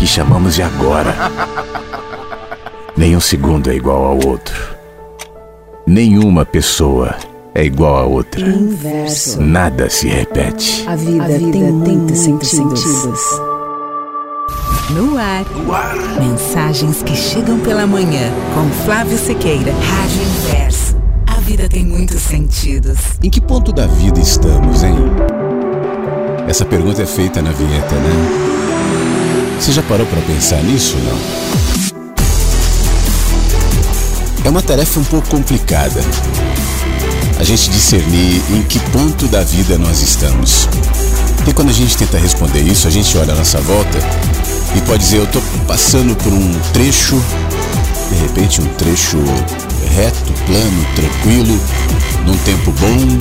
Que chamamos de agora. Nenhum segundo é igual ao outro. Nenhuma pessoa é igual a outra. Inverso. Nada se repete. A vida, a vida tem, muitos sentidos. sentidos. No ar. no ar. Mensagens que chegam pela manhã. Com Flávio Sequeira. Rádio Inverso. A vida tem muitos sentidos. Em que ponto da vida estamos, hein? Essa pergunta é feita na vinheta, né? Você já parou para pensar nisso, não? É uma tarefa um pouco complicada. A gente discernir em que ponto da vida nós estamos. E quando a gente tenta responder isso, a gente olha à nossa volta e pode dizer: eu estou passando por um trecho, de repente, um trecho reto, plano, tranquilo, num tempo bom.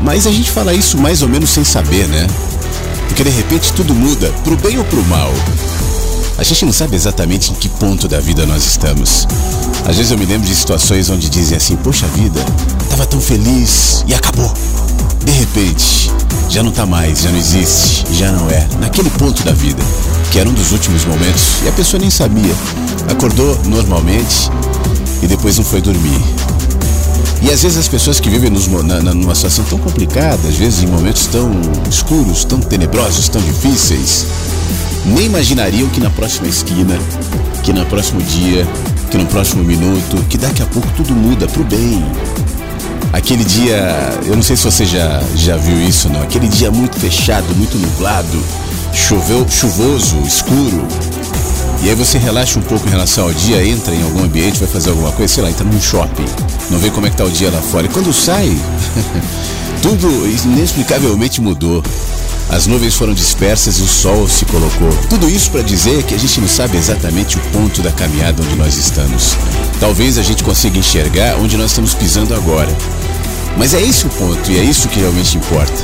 Mas a gente fala isso mais ou menos sem saber, né? Porque de repente tudo muda, pro bem ou pro mal. A gente não sabe exatamente em que ponto da vida nós estamos. Às vezes eu me lembro de situações onde dizem assim: Poxa vida, tava tão feliz e acabou. De repente, já não tá mais, já não existe, já não é. Naquele ponto da vida, que era um dos últimos momentos, e a pessoa nem sabia. Acordou normalmente e depois não foi dormir. E às vezes as pessoas que vivem nos, na, numa situação tão complicada, às vezes em momentos tão escuros, tão tenebrosos, tão difíceis, nem imaginariam que na próxima esquina, que no próximo dia, que no próximo minuto, que daqui a pouco tudo muda pro bem. Aquele dia, eu não sei se você já, já viu isso, não. Aquele dia muito fechado, muito nublado, choveu, chuvoso, escuro, e aí você relaxa um pouco em relação ao dia, entra em algum ambiente, vai fazer alguma coisa, sei lá, entra num shopping, não vê como é que tá o dia lá fora. E quando sai, tudo inexplicavelmente mudou. As nuvens foram dispersas e o sol se colocou. Tudo isso para dizer que a gente não sabe exatamente o ponto da caminhada onde nós estamos. Talvez a gente consiga enxergar onde nós estamos pisando agora. Mas é esse o ponto e é isso que realmente importa.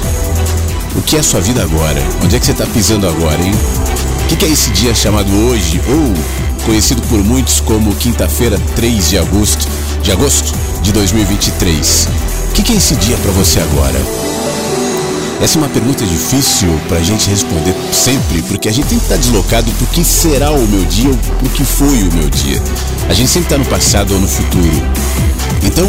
O que é a sua vida agora? Onde é que você está pisando agora, hein? Que, é esse dia chamado hoje, ou conhecido por muitos como quinta-feira, 3 de agosto, de agosto de 2023? O que, é esse dia para você agora? Essa é uma pergunta difícil para a gente responder sempre, porque a gente tem que estar deslocado para o que será o meu dia ou o que foi o meu dia. A gente sempre está no passado ou no futuro. Então,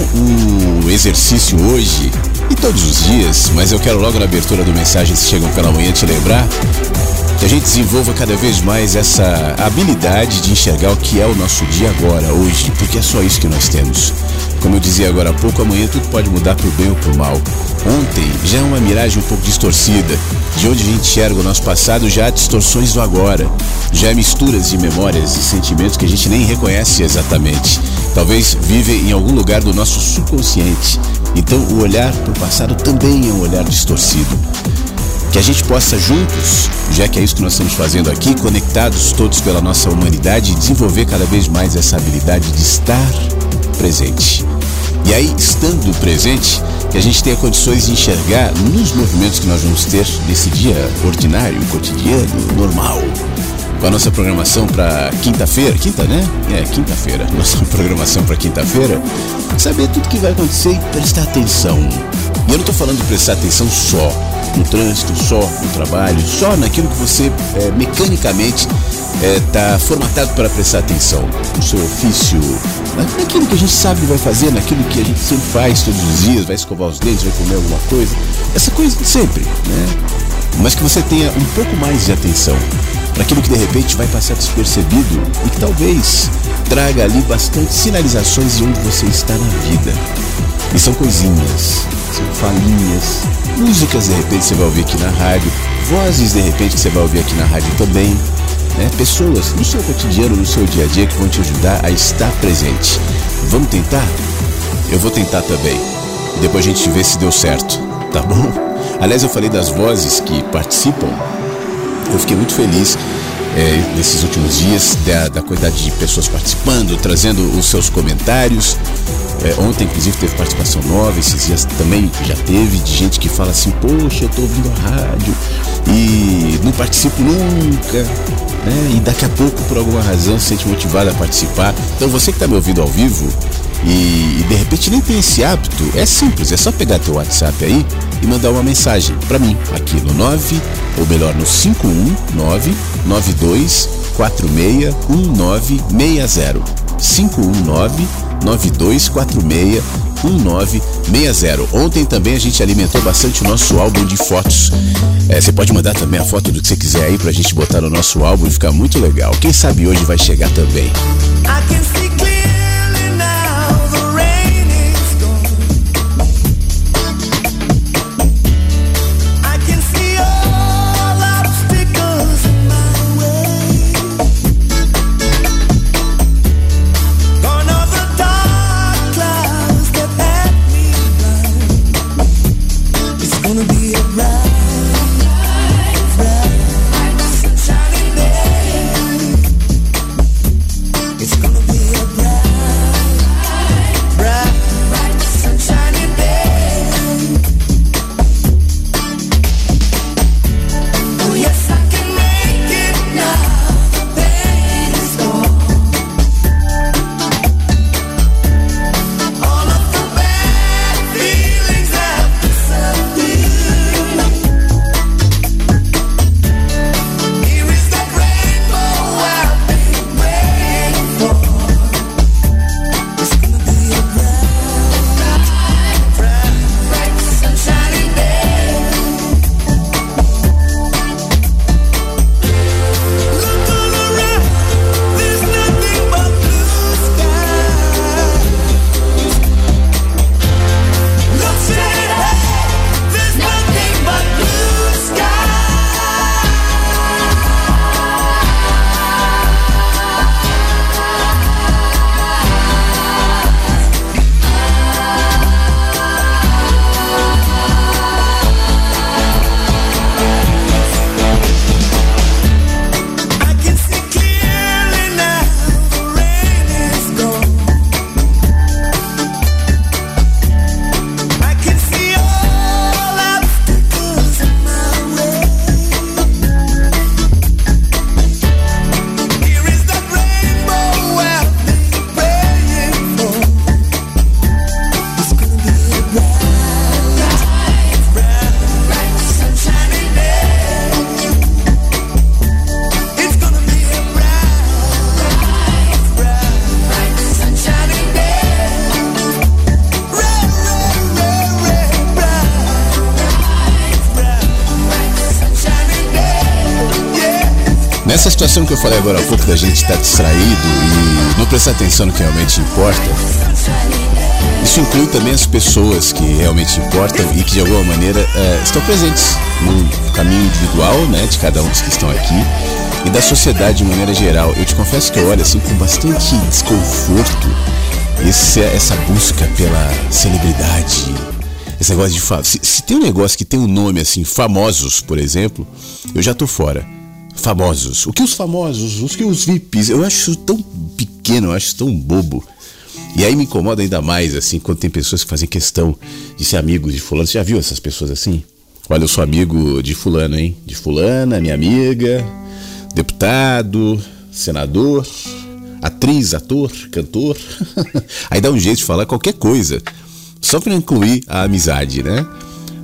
o exercício hoje e todos os dias, mas eu quero logo na abertura do Mensagens que Chegam pela Manhã te lembrar que a gente desenvolva cada vez mais essa habilidade de enxergar o que é o nosso dia agora, hoje, porque é só isso que nós temos. Como eu dizia agora há pouco, amanhã tudo pode mudar para o bem ou para o mal. Ontem já é uma miragem um pouco distorcida. De onde a gente enxerga o nosso passado, já há distorções do agora. Já há misturas de memórias e sentimentos que a gente nem reconhece exatamente. Talvez vivem em algum lugar do nosso subconsciente. Então o olhar para o passado também é um olhar distorcido que a gente possa juntos, já que é isso que nós estamos fazendo aqui, conectados todos pela nossa humanidade, desenvolver cada vez mais essa habilidade de estar presente. E aí, estando presente, que a gente tenha condições de enxergar nos movimentos que nós vamos ter nesse dia ordinário, cotidiano, normal. com a nossa programação para quinta-feira, quinta, né? É, quinta-feira. Nossa programação para quinta-feira. Saber tudo que vai acontecer e prestar atenção. E eu não tô falando de prestar atenção só no trânsito, só no trabalho, só naquilo que você é, mecanicamente está é, formatado para prestar atenção no seu ofício, naquilo que a gente sabe que vai fazer, naquilo que a gente sempre faz todos os dias, vai escovar os dentes, vai comer alguma coisa, essa coisa sempre, né? Mas que você tenha um pouco mais de atenção para aquilo que de repente vai passar despercebido e que talvez traga ali bastante sinalizações de onde você está na vida. E são coisinhas, são falinhas, músicas de repente você vai ouvir aqui na rádio, vozes de repente que você vai ouvir aqui na rádio também né? pessoas no seu cotidiano, no seu dia a dia que vão te ajudar a estar presente. Vamos tentar? Eu vou tentar também. Depois a gente vê se deu certo, tá bom? Aliás, eu falei das vozes que participam. Eu fiquei muito feliz é, nesses últimos dias da, da quantidade de pessoas participando, trazendo os seus comentários. É, ontem, inclusive, teve participação nova, esses dias também já teve, de gente que fala assim: Poxa, eu tô ouvindo a rádio e não participo nunca, né? E daqui a pouco, por alguma razão, se sente motivado a participar. Então, você que está me ouvindo ao vivo e, e, de repente nem tem esse hábito, é simples, é só pegar teu WhatsApp aí e mandar uma mensagem para mim aqui no 9, ou melhor, no 519 92 46 1960. 519 9246 1960. Ontem também a gente alimentou bastante o nosso álbum de fotos. É, você pode mandar também a foto do que você quiser aí pra gente botar no nosso álbum e ficar muito legal. Quem sabe hoje vai chegar também. miles. Essa situação que eu falei agora há pouco da gente estar tá distraído e não prestar atenção no que realmente importa, isso inclui também as pessoas que realmente importam e que de alguma maneira é, estão presentes no caminho individual né, de cada um dos que estão aqui e da sociedade de maneira geral. Eu te confesso que eu olho assim com bastante desconforto esse, essa busca pela celebridade. Esse negócio de. Se, se tem um negócio que tem um nome assim, famosos, por exemplo, eu já tô fora famosos. O que os famosos, os que os VIPs, eu acho tão pequeno, eu acho tão bobo. E aí me incomoda ainda mais, assim, quando tem pessoas que fazem questão de ser amigos de fulano. Você já viu essas pessoas assim? Olha, eu sou amigo de fulano, hein? De fulana, minha amiga. deputado, senador, atriz, ator, cantor. Aí dá um jeito de falar qualquer coisa, só para incluir a amizade, né?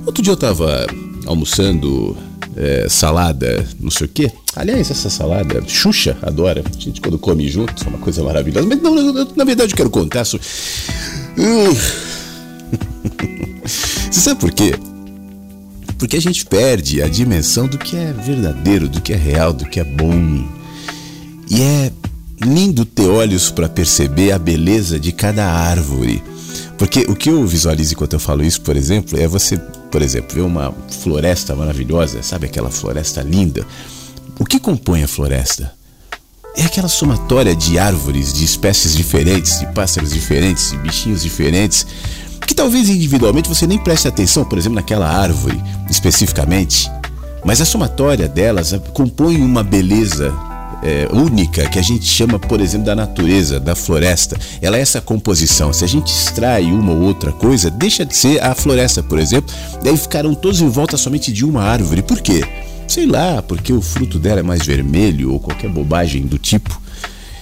Outro dia eu tava almoçando é, salada, não sei o quê. Aliás, essa salada, Xuxa adora. A gente quando come junto, é uma coisa maravilhosa. Mas não, eu, na verdade eu quero contar sobre. Uh. Você sabe por quê? Porque a gente perde a dimensão do que é verdadeiro, do que é real, do que é bom. E é lindo ter olhos para perceber a beleza de cada árvore. Porque o que eu visualizo enquanto eu falo isso, por exemplo, é você, por exemplo, ver uma floresta maravilhosa, sabe aquela floresta linda? O que compõe a floresta? É aquela somatória de árvores, de espécies diferentes, de pássaros diferentes, de bichinhos diferentes, que talvez individualmente você nem preste atenção, por exemplo, naquela árvore especificamente, mas a somatória delas compõe uma beleza é, única que a gente chama, por exemplo, da natureza, da floresta. Ela é essa composição. Se a gente extrai uma ou outra coisa, deixa de ser a floresta, por exemplo, daí ficaram todos em volta somente de uma árvore. Por quê? Sei lá, porque o fruto dela é mais vermelho ou qualquer bobagem do tipo.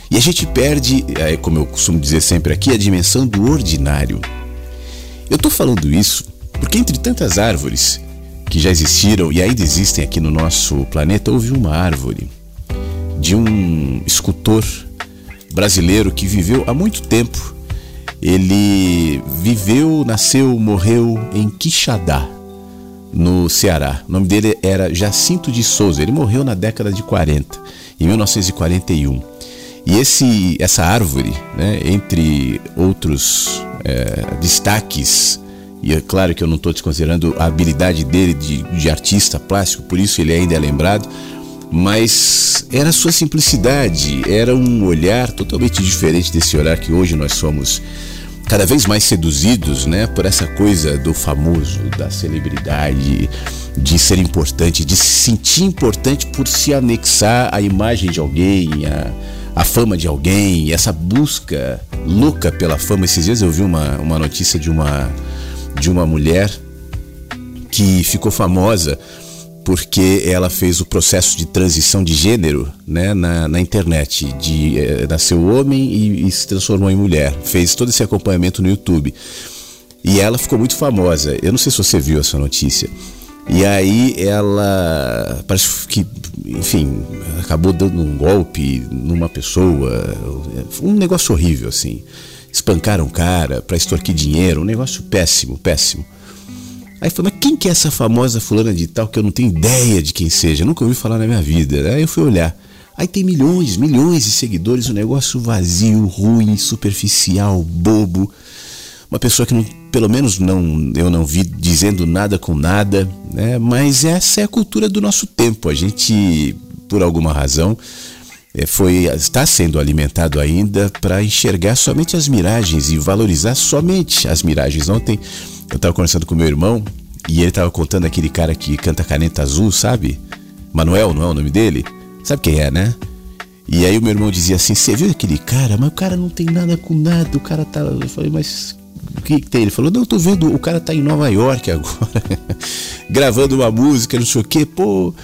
E a gente perde, é, como eu costumo dizer sempre aqui, a dimensão do ordinário. Eu estou falando isso porque entre tantas árvores que já existiram e ainda existem aqui no nosso planeta, houve uma árvore de um escultor brasileiro que viveu há muito tempo. Ele viveu, nasceu, morreu em Quixadá, no Ceará. O nome dele era Jacinto de Souza. Ele morreu na década de 40, em 1941. E esse, essa árvore, né, entre outros é, destaques, e é claro que eu não estou desconsiderando a habilidade dele de, de artista plástico, por isso ele ainda é lembrado, mas era sua simplicidade, era um olhar totalmente diferente desse olhar que hoje nós somos cada vez mais seduzidos, né, por essa coisa do famoso, da celebridade, de ser importante, de se sentir importante por se anexar à imagem de alguém, a, a fama de alguém, essa busca louca pela fama. Esses dias eu vi uma, uma notícia de uma de uma mulher que ficou famosa porque ela fez o processo de transição de gênero né, na, na internet. De, eh, nasceu homem e, e, se transformou em mulher. Fez todo esse acompanhamento no YouTube. E ela ficou muito famosa. Eu não sei se você viu essa notícia. E aí ela parece que, enfim, acabou dando um golpe numa pessoa. Um negócio horrível, assim. Espancaram o cara para extorquir dinheiro. Um negócio péssimo, péssimo. Aí falou, mas quem que é essa famosa fulana de tal que eu não tenho ideia de quem seja? Nunca ouvi falar na minha vida. Aí eu fui olhar. Aí tem milhões, milhões de seguidores, um negócio vazio, ruim, superficial, bobo. Uma pessoa que não, pelo menos não, eu não vi dizendo nada com nada, né? Mas essa é a cultura do nosso tempo. A gente, por alguma razão, foi está sendo alimentado ainda para enxergar somente as miragens e valorizar somente as miragens. Ontem eu tava conversando com meu irmão e ele tava contando aquele cara que canta Caneta Azul, sabe? Manuel, não é o nome dele? Sabe quem é, né? E aí o meu irmão dizia assim: Você viu aquele cara? Mas o cara não tem nada com nada. O cara tá. Eu falei, mas o que, que tem? Ele falou: Não, tô vendo. O cara tá em Nova York agora, gravando uma música, não sei o quê. Pô,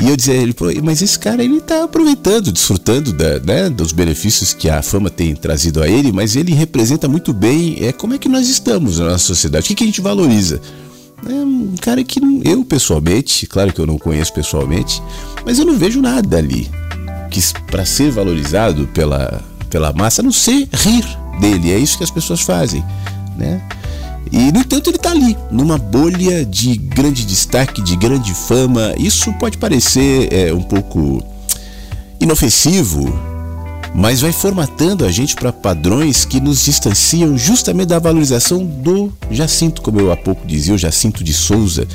e eu dizia ele, mas esse cara ele tá aproveitando, desfrutando da, né, dos benefícios que a fama tem trazido a ele, mas ele representa muito bem é, como é que nós estamos na nossa sociedade, o que, que a gente valoriza. É um cara que eu pessoalmente, claro que eu não conheço pessoalmente, mas eu não vejo nada ali que para ser valorizado pela, pela massa, a não ser rir dele. É isso que as pessoas fazem, né? E, no entanto, ele está ali, numa bolha de grande destaque, de grande fama. Isso pode parecer é, um pouco inofensivo, mas vai formatando a gente para padrões que nos distanciam justamente da valorização do Jacinto, como eu há pouco dizia, o Jacinto de Souza,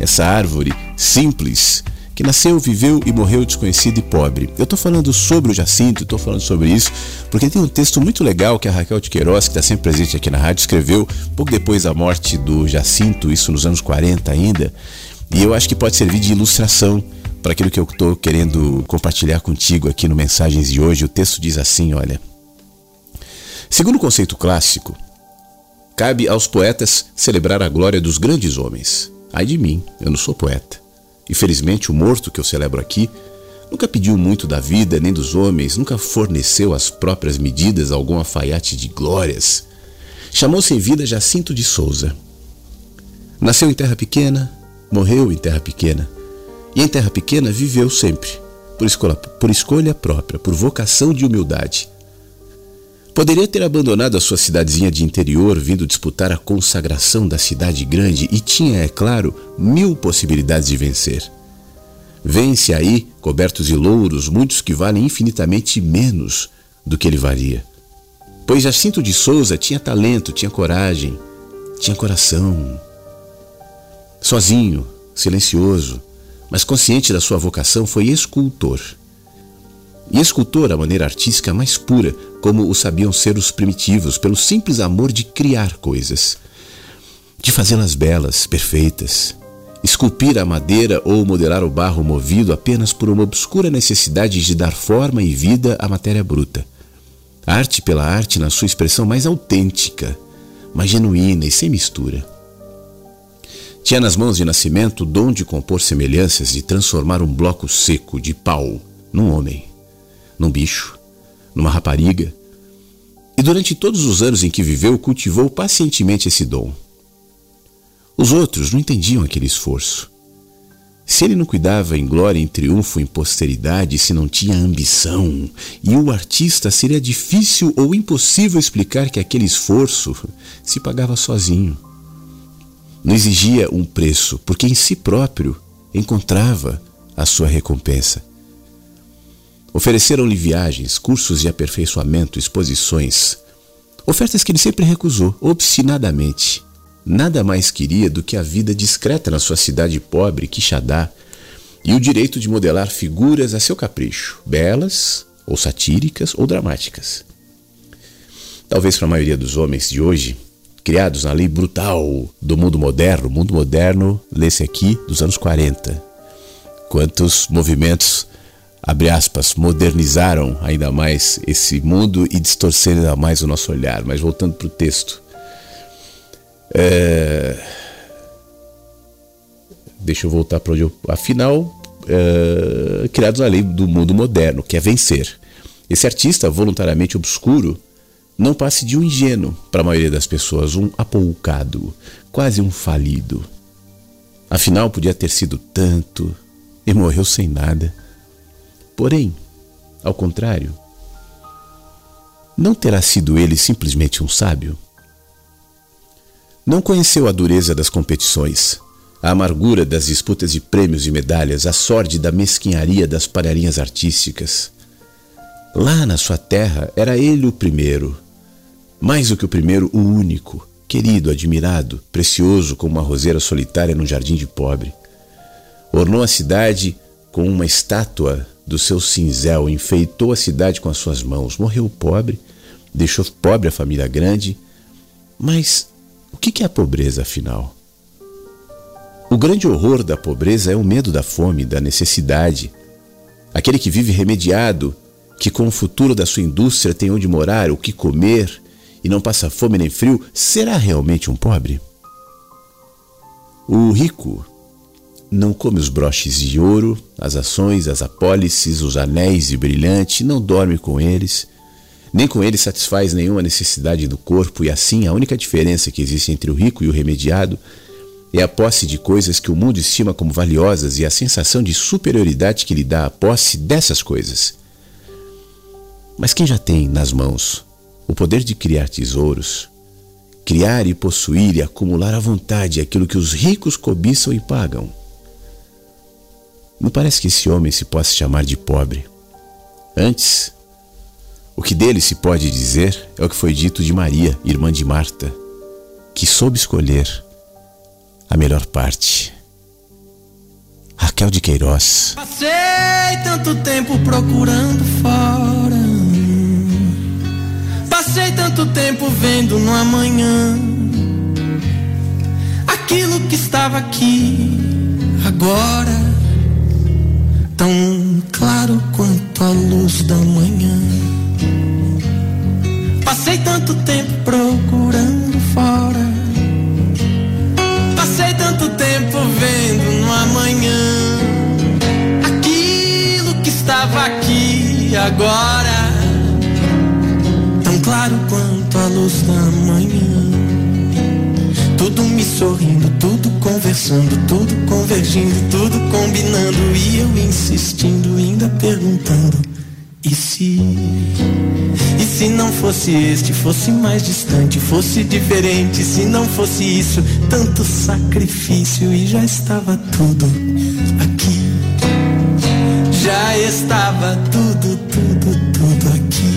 essa árvore simples que nasceu, viveu e morreu desconhecido e pobre. Eu estou falando sobre o Jacinto, estou falando sobre isso, porque tem um texto muito legal que a Raquel de Queiroz, que está sempre presente aqui na rádio, escreveu pouco depois da morte do Jacinto, isso nos anos 40 ainda, e eu acho que pode servir de ilustração para aquilo que eu estou querendo compartilhar contigo aqui no Mensagens de hoje. O texto diz assim: olha. Segundo o conceito clássico, cabe aos poetas celebrar a glória dos grandes homens. Ai de mim, eu não sou poeta. Infelizmente, o morto que eu celebro aqui Nunca pediu muito da vida nem dos homens, nunca forneceu as próprias medidas a algum alfaiate de glórias. Chamou-se em vida Jacinto de Souza. Nasceu em terra pequena, morreu em terra pequena. E em terra pequena viveu sempre, por escolha, por escolha própria, por vocação de humildade. Poderia ter abandonado a sua cidadezinha de interior, vindo disputar a consagração da cidade grande, e tinha, é claro, mil possibilidades de vencer. Vence aí, cobertos de louros, muitos que valem infinitamente menos do que ele valia. Pois Jacinto de Souza tinha talento, tinha coragem, tinha coração. Sozinho, silencioso, mas consciente da sua vocação, foi escultor. E escultor a maneira artística mais pura, como o sabiam ser os primitivos, pelo simples amor de criar coisas, de fazê-las belas, perfeitas, esculpir a madeira ou modelar o barro movido apenas por uma obscura necessidade de dar forma e vida à matéria bruta. Arte pela arte na sua expressão mais autêntica, mais genuína e sem mistura. Tinha nas mãos de nascimento o dom de compor semelhanças, de transformar um bloco seco de pau num homem, num bicho, numa rapariga. E durante todos os anos em que viveu, cultivou pacientemente esse dom os outros não entendiam aquele esforço. Se ele não cuidava em glória, em triunfo, em posteridade, se não tinha ambição, e o artista seria difícil ou impossível explicar que aquele esforço se pagava sozinho. Não exigia um preço, porque em si próprio encontrava a sua recompensa. Ofereceram-lhe viagens, cursos de aperfeiçoamento, exposições, ofertas que ele sempre recusou, obstinadamente nada mais queria do que a vida discreta na sua cidade pobre, Quixadá, e o direito de modelar figuras a seu capricho, belas, ou satíricas, ou dramáticas. Talvez para a maioria dos homens de hoje, criados na lei brutal do mundo moderno, mundo moderno, lê-se aqui, dos anos 40. Quantos movimentos, abre aspas, modernizaram ainda mais esse mundo e distorceram ainda mais o nosso olhar. Mas voltando para o texto, é... Deixa eu voltar para onde eu. Afinal, é... criados na lei do mundo moderno, que é vencer. Esse artista voluntariamente obscuro não passe de um ingênuo para a maioria das pessoas, um apoucado, quase um falido. Afinal, podia ter sido tanto e morreu sem nada. Porém, ao contrário, não terá sido ele simplesmente um sábio? Não conheceu a dureza das competições, a amargura das disputas de prêmios e medalhas, a sorte da mesquinharia das palharinhas artísticas. Lá na sua terra era ele o primeiro, mais do que o primeiro, o único, querido, admirado, precioso como uma roseira solitária num jardim de pobre. Ornou a cidade com uma estátua do seu cinzel, enfeitou a cidade com as suas mãos. Morreu pobre, deixou pobre a família grande, mas o que é a pobreza, afinal? O grande horror da pobreza é o medo da fome, da necessidade. Aquele que vive remediado, que com o futuro da sua indústria tem onde morar, o que comer e não passa fome nem frio, será realmente um pobre? O rico não come os broches de ouro, as ações, as apólices, os anéis de brilhante, não dorme com eles, nem com ele satisfaz nenhuma necessidade do corpo, e assim a única diferença que existe entre o rico e o remediado é a posse de coisas que o mundo estima como valiosas e a sensação de superioridade que lhe dá a posse dessas coisas. Mas quem já tem nas mãos o poder de criar tesouros, criar e possuir e acumular à vontade aquilo que os ricos cobiçam e pagam? Não parece que esse homem se possa chamar de pobre. Antes, o que dele se pode dizer é o que foi dito de Maria, irmã de Marta, que soube escolher a melhor parte. Raquel de Queiroz. Passei tanto tempo procurando fora. Passei tanto tempo vendo no amanhã aquilo que estava aqui agora, tão claro quanto a luz da manhã. Passei tanto tempo procurando fora. Passei tanto tempo vendo no amanhã aquilo que está agora, tão claro quanto a luz da manhã. Tudo me sorrindo, tudo conversando, tudo convergindo, tudo combinando. E eu insistindo, ainda perguntando: e se? E se não fosse este, fosse mais distante, fosse diferente? Se não fosse isso, tanto sacrifício e já estava tudo aqui. Já estava tudo, tudo, tudo aqui.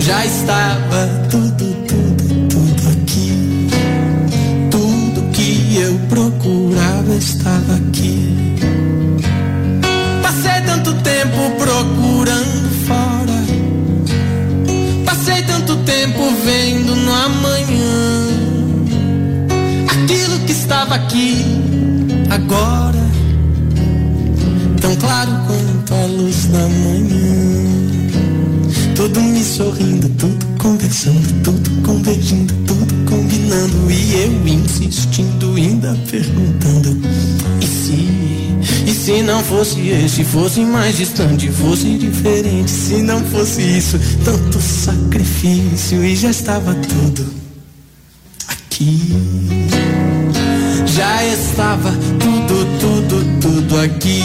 Já estava tudo, tudo, procurava estava aqui. Passei tanto tempo procurando fora. Passei tanto tempo vendo no amanhã. Aquilo que estava aqui agora tão claro quanto a luz da manhã. Tudo me sorrindo, tudo conversando, tudo convergindo, E eu insistindo, ainda perguntando: e se? E se não fosse esse, fosse mais distante, fosse diferente? Se não fosse isso, tanto sacrifício e já estava tudo aqui. Já estava tudo, tudo, tudo aqui.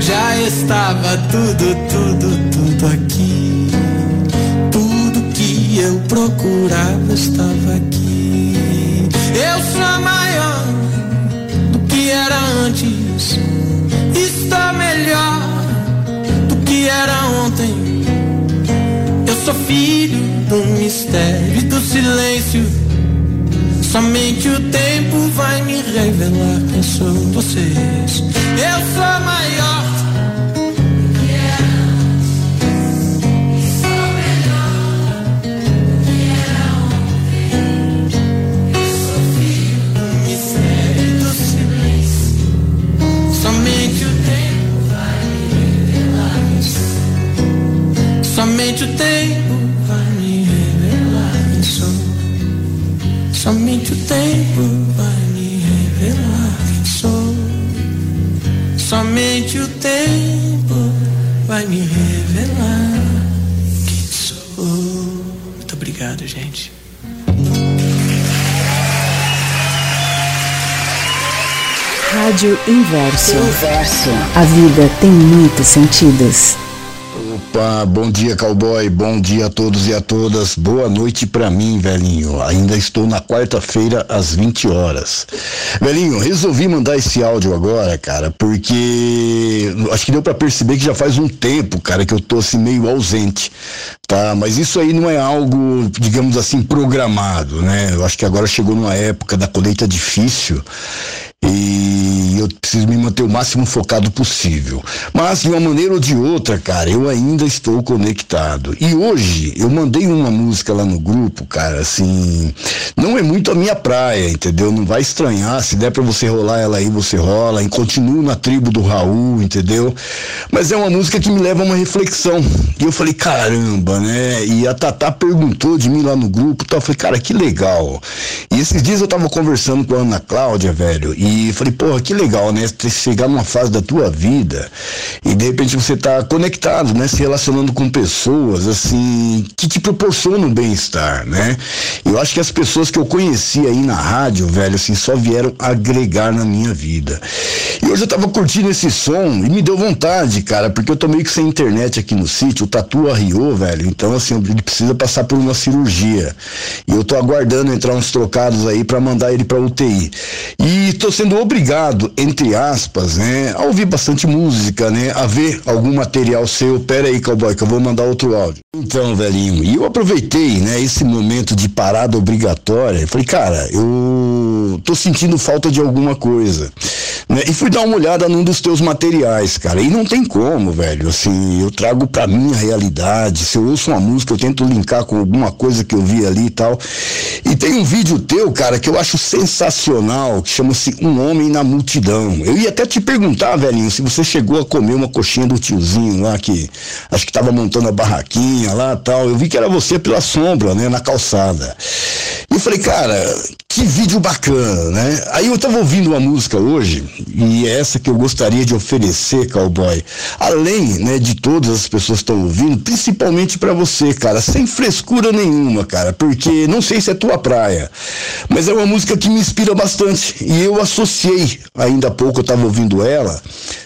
Já estava tudo, tudo, tudo aqui. Eu procurava estava aqui. Eu sou maior do que era antes. Estou melhor do que era ontem. Eu sou filho do mistério e do silêncio. Somente o tempo vai me revelar quem são vocês. Eu sou maior. Somente o tempo vai me revelar quem sou. Somente o tempo vai me revelar quem sou. Somente o tempo vai me revelar quem sou. Muito obrigado, gente. Rádio Inverso. Inverso. A vida tem muitos sentidos. Opa, bom dia, cowboy. Bom dia a todos e a todas. Boa noite pra mim, velhinho. Ainda estou na quarta-feira às 20 horas. Velhinho, resolvi mandar esse áudio agora, cara, porque acho que deu pra perceber que já faz um tempo, cara, que eu tô assim meio ausente, tá? Mas isso aí não é algo, digamos assim, programado, né? Eu acho que agora chegou numa época da colheita difícil e eu preciso me manter o máximo focado possível. Mas de uma maneira ou de outra, cara, eu ainda estou conectado. E hoje eu mandei uma música lá no grupo, cara, assim, não é muito a minha praia, entendeu? Não vai estranhar, se der para você rolar ela aí, você rola, e continuo na tribo do Raul, entendeu? Mas é uma música que me leva a uma reflexão. E eu falei, caramba, né? E a Tatá perguntou de mim lá no grupo, tal, eu falei, cara, que legal. E esses dias eu tava conversando com a Ana Cláudia, velho, e falei, porra, que legal, né? Você chegar numa fase da tua vida e de repente você tá conectado, né? Se relacionando com pessoas, assim, que te proporcionam bem-estar, né? Eu acho que as pessoas que eu conheci aí na rádio, velho, assim, só vieram agregar na minha vida. E hoje eu tava curtindo esse som e me deu vontade, cara, porque eu tô meio que sem internet aqui no sítio, o Tatu arriou, velho, então assim, ele precisa passar por uma cirurgia. E eu tô aguardando entrar uns trocados aí para mandar ele pra UTI. E tô sendo obrigado, entre aspas, né, a ouvir bastante música, né, a ver algum material seu. Pera aí, cowboy, que eu vou mandar outro áudio. Então, velhinho, e eu aproveitei, né, esse momento de parada obrigatória. Falei, cara, eu tô sentindo falta de alguma coisa. Né? E fui dar uma olhada num dos teus materiais, cara. E não tem como, velho. Assim, eu trago pra minha realidade. Se eu ouço uma música, eu tento linkar com alguma coisa que eu vi ali e tal. E tem um vídeo teu, cara, que eu acho sensacional, que chama-se Um Homem na Multidão. Eu ia até te perguntar, velhinho, se você chegou a comer uma coxinha do tiozinho lá, que acho que tava montando a barraquinha lá tal. Eu vi que era você pela sombra, né, na calçada. E falei, cara, que vídeo bacana, né? Aí eu tava ouvindo uma música hoje, e é essa que eu gostaria de oferecer, cowboy. Além, né, de todas as pessoas que estão ouvindo, principalmente para você, cara, sem frescura nenhuma, cara, porque não sei se é tua praia, mas é uma música que me inspira bastante. E eu associei, ainda há pouco eu tava ouvindo ela,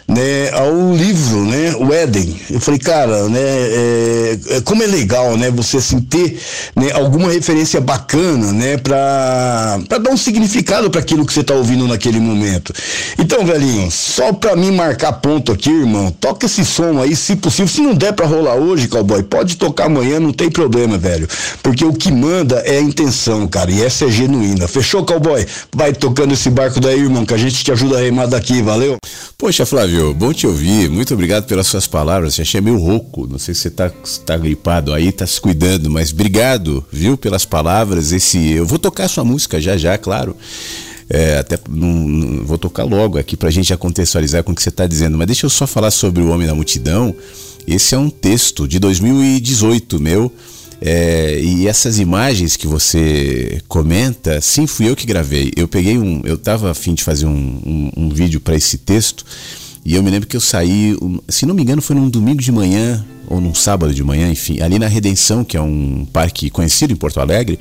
né, ao livro, né, o Éden. Eu falei, cara, né, é, é, como é legal, né, você assim ter né, alguma referência bacana, né, para dar um significado para aquilo que você tá ouvindo naquele momento. Então, velhinho, só para mim marcar ponto aqui, irmão, toca esse som aí, se possível. Se não der para rolar hoje, cowboy, pode tocar amanhã, não tem problema, velho, porque o que manda é a intenção, cara, e essa é genuína. Fechou, cowboy? Vai tocando esse barco daí, irmão, que a gente te ajuda a remar daqui, valeu? Poxa, Flávio, bom te ouvir. Muito obrigado pelas suas palavras. Te achei meio rouco. Não sei se você tá, tá gripado aí, tá se cuidando, mas obrigado, viu, pelas palavras. Esse, eu vou tocar sua música já já, claro. É, até não, não, vou tocar logo aqui pra gente já contextualizar com o que você tá dizendo. Mas deixa eu só falar sobre o Homem da Multidão. Esse é um texto de 2018 meu. É, e essas imagens que você comenta, sim, fui eu que gravei. Eu peguei um. Eu estava afim de fazer um, um, um vídeo para esse texto. E eu me lembro que eu saí, se não me engano, foi num domingo de manhã, ou num sábado de manhã, enfim, ali na Redenção, que é um parque conhecido em Porto Alegre,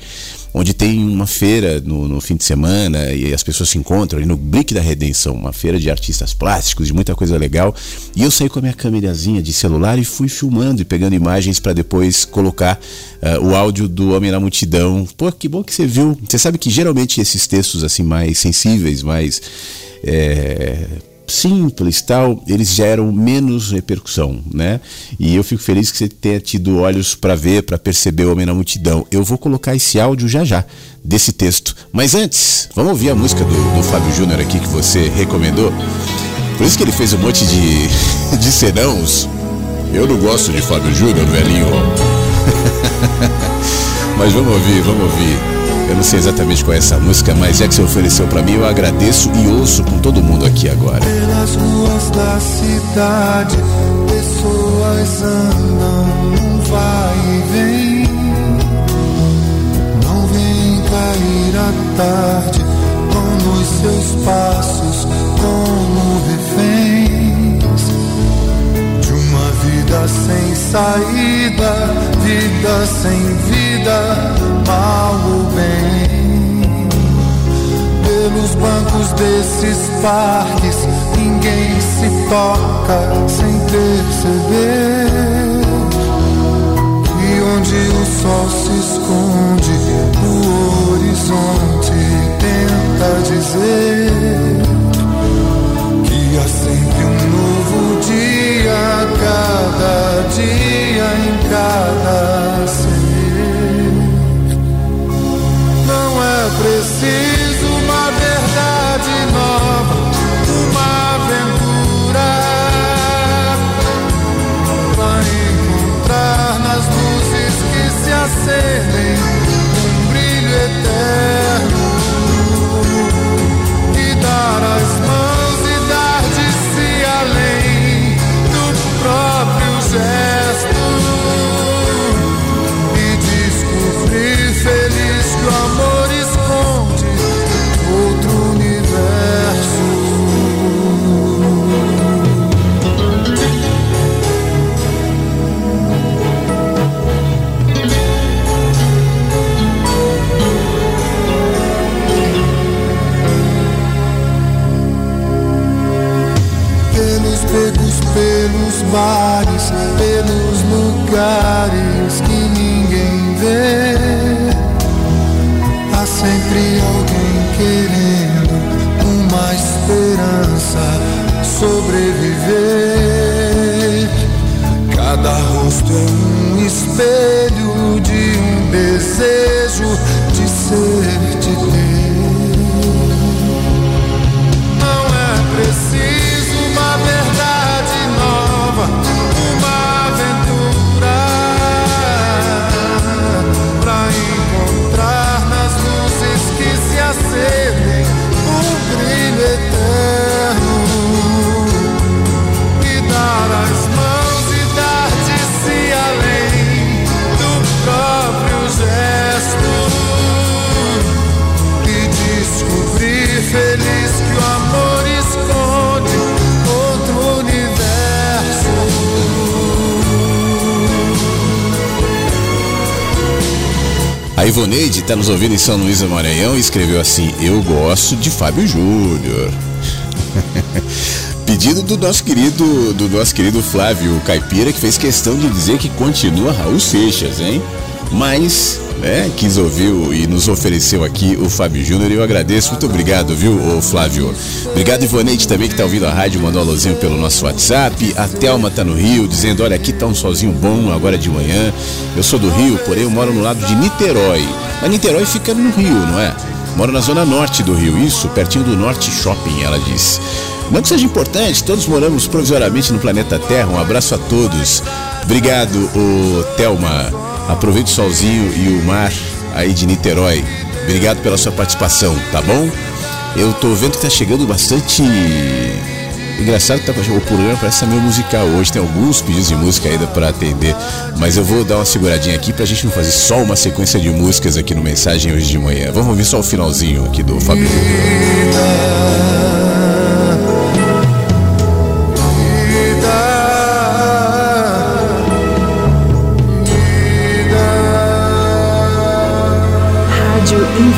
onde tem uma feira no, no, fim de semana e as pessoas se encontram ali no Brick da Redenção, uma feira de artistas plásticos, de muita coisa legal. E eu saí com a minha câmerazinha de celular e fui filmando e pegando imagens para depois colocar uh, o áudio do Homem na Multidão. Pô, que bom que você viu. Você sabe que geralmente esses textos assim mais sensíveis, mais é, simples tal, eles geram menos repercussão, né? E eu fico feliz que você tenha tido olhos para ver, para perceber o homem na multidão. Eu vou colocar esse áudio já já desse texto. Mas antes, vamos ouvir a música do, do Fábio Júnior aqui que você recomendou. Por isso que ele fez um monte de, de senãos. Eu não gosto de Fábio Júnior, velhinho. Mas vamos ouvir, vamos ouvir. Eu não sei exatamente qual é essa música, mas já que você ofereceu para mim, eu agradeço e ouço com todo mundo aqui agora. Pelas ruas da cidade, pessoas andam, vai e vem. Não vem cair a tarde com os seus passos como vida sem saída, vida sem vida mal ou bem. Pelos bancos desses parques, ninguém se toca sem perceber. E onde o sol se esconde, o horizonte tenta dizer que há sempre um novo cada dia em cada ser. preciso uma verdade nova, uma aventura para encontrar nas luzes que se acendem um brilho eterno e dar as mãos mares, pelos lugares que ninguém vê. Há sempre alguém querendo uma esperança sobreviver. Cada rosto é um espelho de um desejo de ser, A Ivoneide está nos ouvindo em São Luís do Maranhão e escreveu assim: Eu gosto de Fábio Júnior. Pedido do nosso querido, do nosso querido Flávio Caipira, que fez questão de dizer que continua Raul Seixas, hein? Mas, né, quis ouvir e nos ofereceu aqui o Fábio Júnior eu agradeço. Muito obrigado, viu, Flávio? Obrigado, Ivonete, também que tá ouvindo a rádio, mandou alôzinho pelo nosso WhatsApp. A Thelma tá no Rio, dizendo: olha, aqui tá um sozinho bom agora de manhã. Eu sou do Rio, porém eu moro no lado de Niterói. Mas Niterói fica no Rio, não é? Moro na zona norte do Rio, isso, pertinho do Norte Shopping, ela disse. Não que seja importante, todos moramos provisoriamente no planeta Terra. Um abraço a todos. Obrigado, o Telma. Aproveite o solzinho e o mar aí de Niterói. Obrigado pela sua participação, tá bom? Eu tô vendo que tá chegando bastante. Engraçado que tá, o programa parece meio musical hoje, tem alguns pedidos de música ainda para atender, mas eu vou dar uma seguradinha aqui pra gente não fazer só uma sequência de músicas aqui no Mensagem hoje de manhã. Vamos ouvir só o finalzinho aqui do Fábio.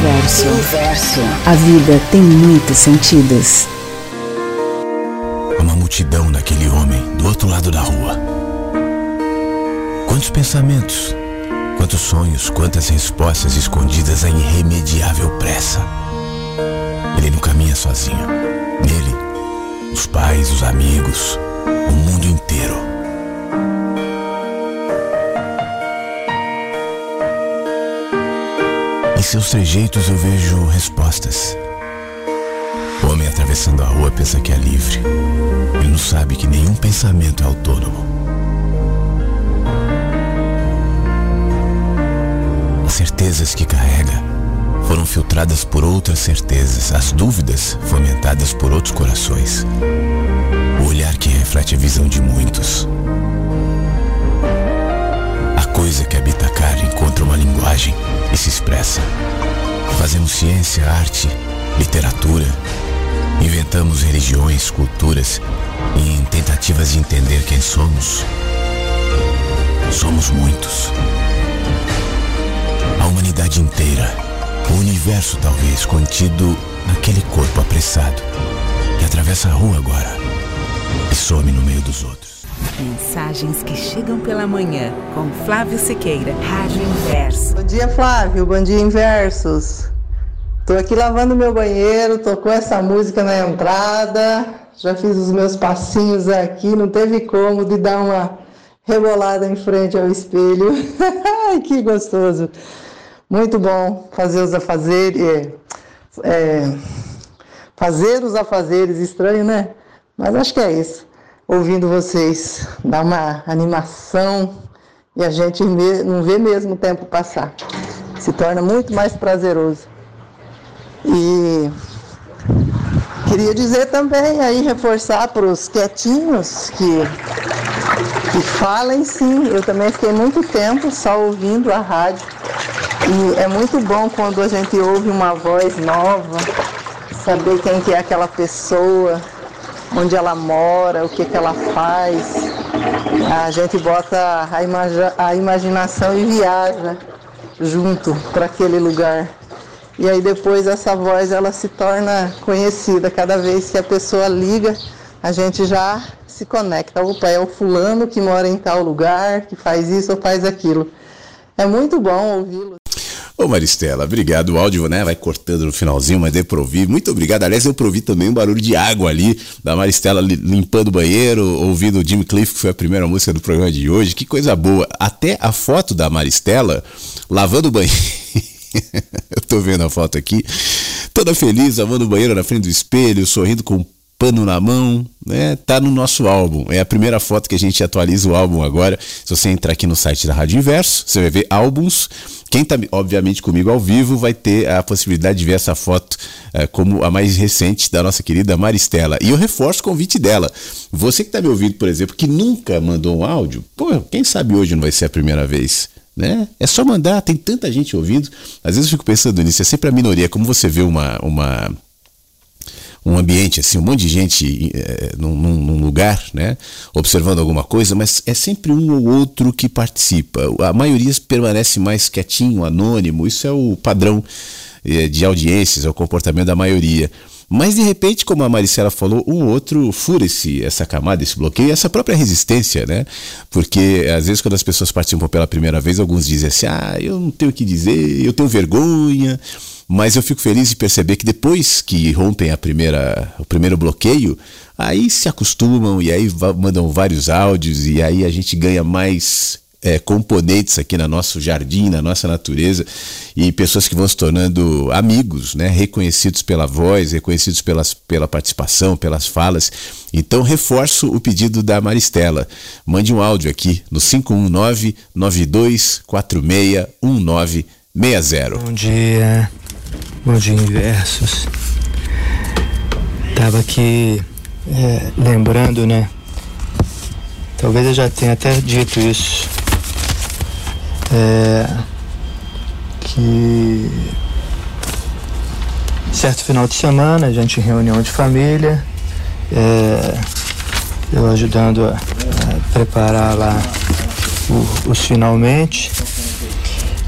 Inverso. Inverso. A vida tem muitos sentidos. Uma multidão daquele homem do outro lado da rua. Quantos pensamentos, quantos sonhos, quantas respostas escondidas à irremediável pressa. Ele não caminha sozinho. Nele, os pais, os amigos, o mundo inteiro. Em seus trejeitos eu vejo respostas. O homem atravessando a rua pensa que é livre. Ele não sabe que nenhum pensamento é autônomo. As certezas que carrega foram filtradas por outras certezas, as dúvidas fomentadas por outros corações. O olhar que reflete a visão de muitos. A coisa que a encontra uma linguagem e se expressa. Fazemos ciência, arte, literatura, inventamos religiões, culturas e em tentativas de entender quem somos. Somos muitos. A humanidade inteira, o universo talvez contido naquele corpo apressado que atravessa a rua agora e some no meio dos outros. Mensagens que chegam pela manhã com Flávio Sequeira, Rádio Inverso. Bom dia, Flávio. Bom dia, Inversos. Tô aqui lavando meu banheiro, tocou essa música na entrada, já fiz os meus passinhos aqui, não teve como de dar uma rebolada em frente ao espelho. que gostoso. Muito bom fazer os afazeres. É, é, fazer os afazeres, estranho, né? Mas acho que é isso ouvindo vocês, dá uma animação e a gente não vê mesmo o tempo passar. Se torna muito mais prazeroso. E queria dizer também aí, reforçar para os quietinhos que, que falem sim. Eu também fiquei muito tempo só ouvindo a rádio. E é muito bom quando a gente ouve uma voz nova, saber quem que é aquela pessoa, onde ela mora, o que, que ela faz. A gente bota a, a imaginação e viaja junto para aquele lugar. E aí depois essa voz ela se torna conhecida. Cada vez que a pessoa liga, a gente já se conecta. Opa, é o fulano que mora em tal lugar, que faz isso ou faz aquilo. É muito bom ouvi-lo. Ô Maristela, obrigado. O áudio né, vai cortando no finalzinho, mas deu pra ouvir. Muito obrigado. Aliás, eu provi também um barulho de água ali, da Maristela limpando o banheiro, ouvindo o Jimmy Cliff, que foi a primeira música do programa de hoje. Que coisa boa. Até a foto da Maristela lavando o banheiro. eu tô vendo a foto aqui. Toda feliz, lavando o banheiro na frente do espelho, sorrindo com pano na mão, né? Tá no nosso álbum. É a primeira foto que a gente atualiza o álbum agora. Se você entrar aqui no site da Rádio Inverso, você vai ver álbuns. Quem tá, obviamente, comigo ao vivo vai ter a possibilidade de ver essa foto é, como a mais recente da nossa querida Maristela. E eu reforço o convite dela. Você que tá me ouvindo, por exemplo, que nunca mandou um áudio, pô, quem sabe hoje não vai ser a primeira vez. Né? É só mandar, tem tanta gente ouvindo. Às vezes eu fico pensando nisso, é sempre a minoria. Como você vê uma, uma um ambiente assim, um monte de gente é, num, num, lugar, né, observando alguma coisa, mas é sempre um ou outro que participa. A maioria permanece mais quietinho, anônimo. Isso é o padrão é, de audiências, é o comportamento da maioria. Mas de repente, como a Maricela falou, um outro fura esse, essa camada, esse bloqueio, essa própria resistência, né? Porque às vezes quando as pessoas participam pela primeira vez, alguns dizem assim: ah, eu não tenho o que dizer, eu tenho vergonha. Mas eu fico feliz de perceber que depois que rompem a primeira, o primeiro bloqueio, aí se acostumam e aí mandam vários áudios e aí a gente ganha mais é, componentes aqui no nosso jardim, na nossa natureza, e pessoas que vão se tornando amigos, né, reconhecidos pela voz, reconhecidos pelas, pela participação, pelas falas. Então, reforço o pedido da Maristela. Mande um áudio aqui no 519-9246-1960. Bom dia, bom dia, inversos. Tava aqui é, lembrando, né? Talvez eu já tenha até dito isso é, que certo final de semana a gente em reunião de família, é, eu ajudando a, a preparar lá os finalmente.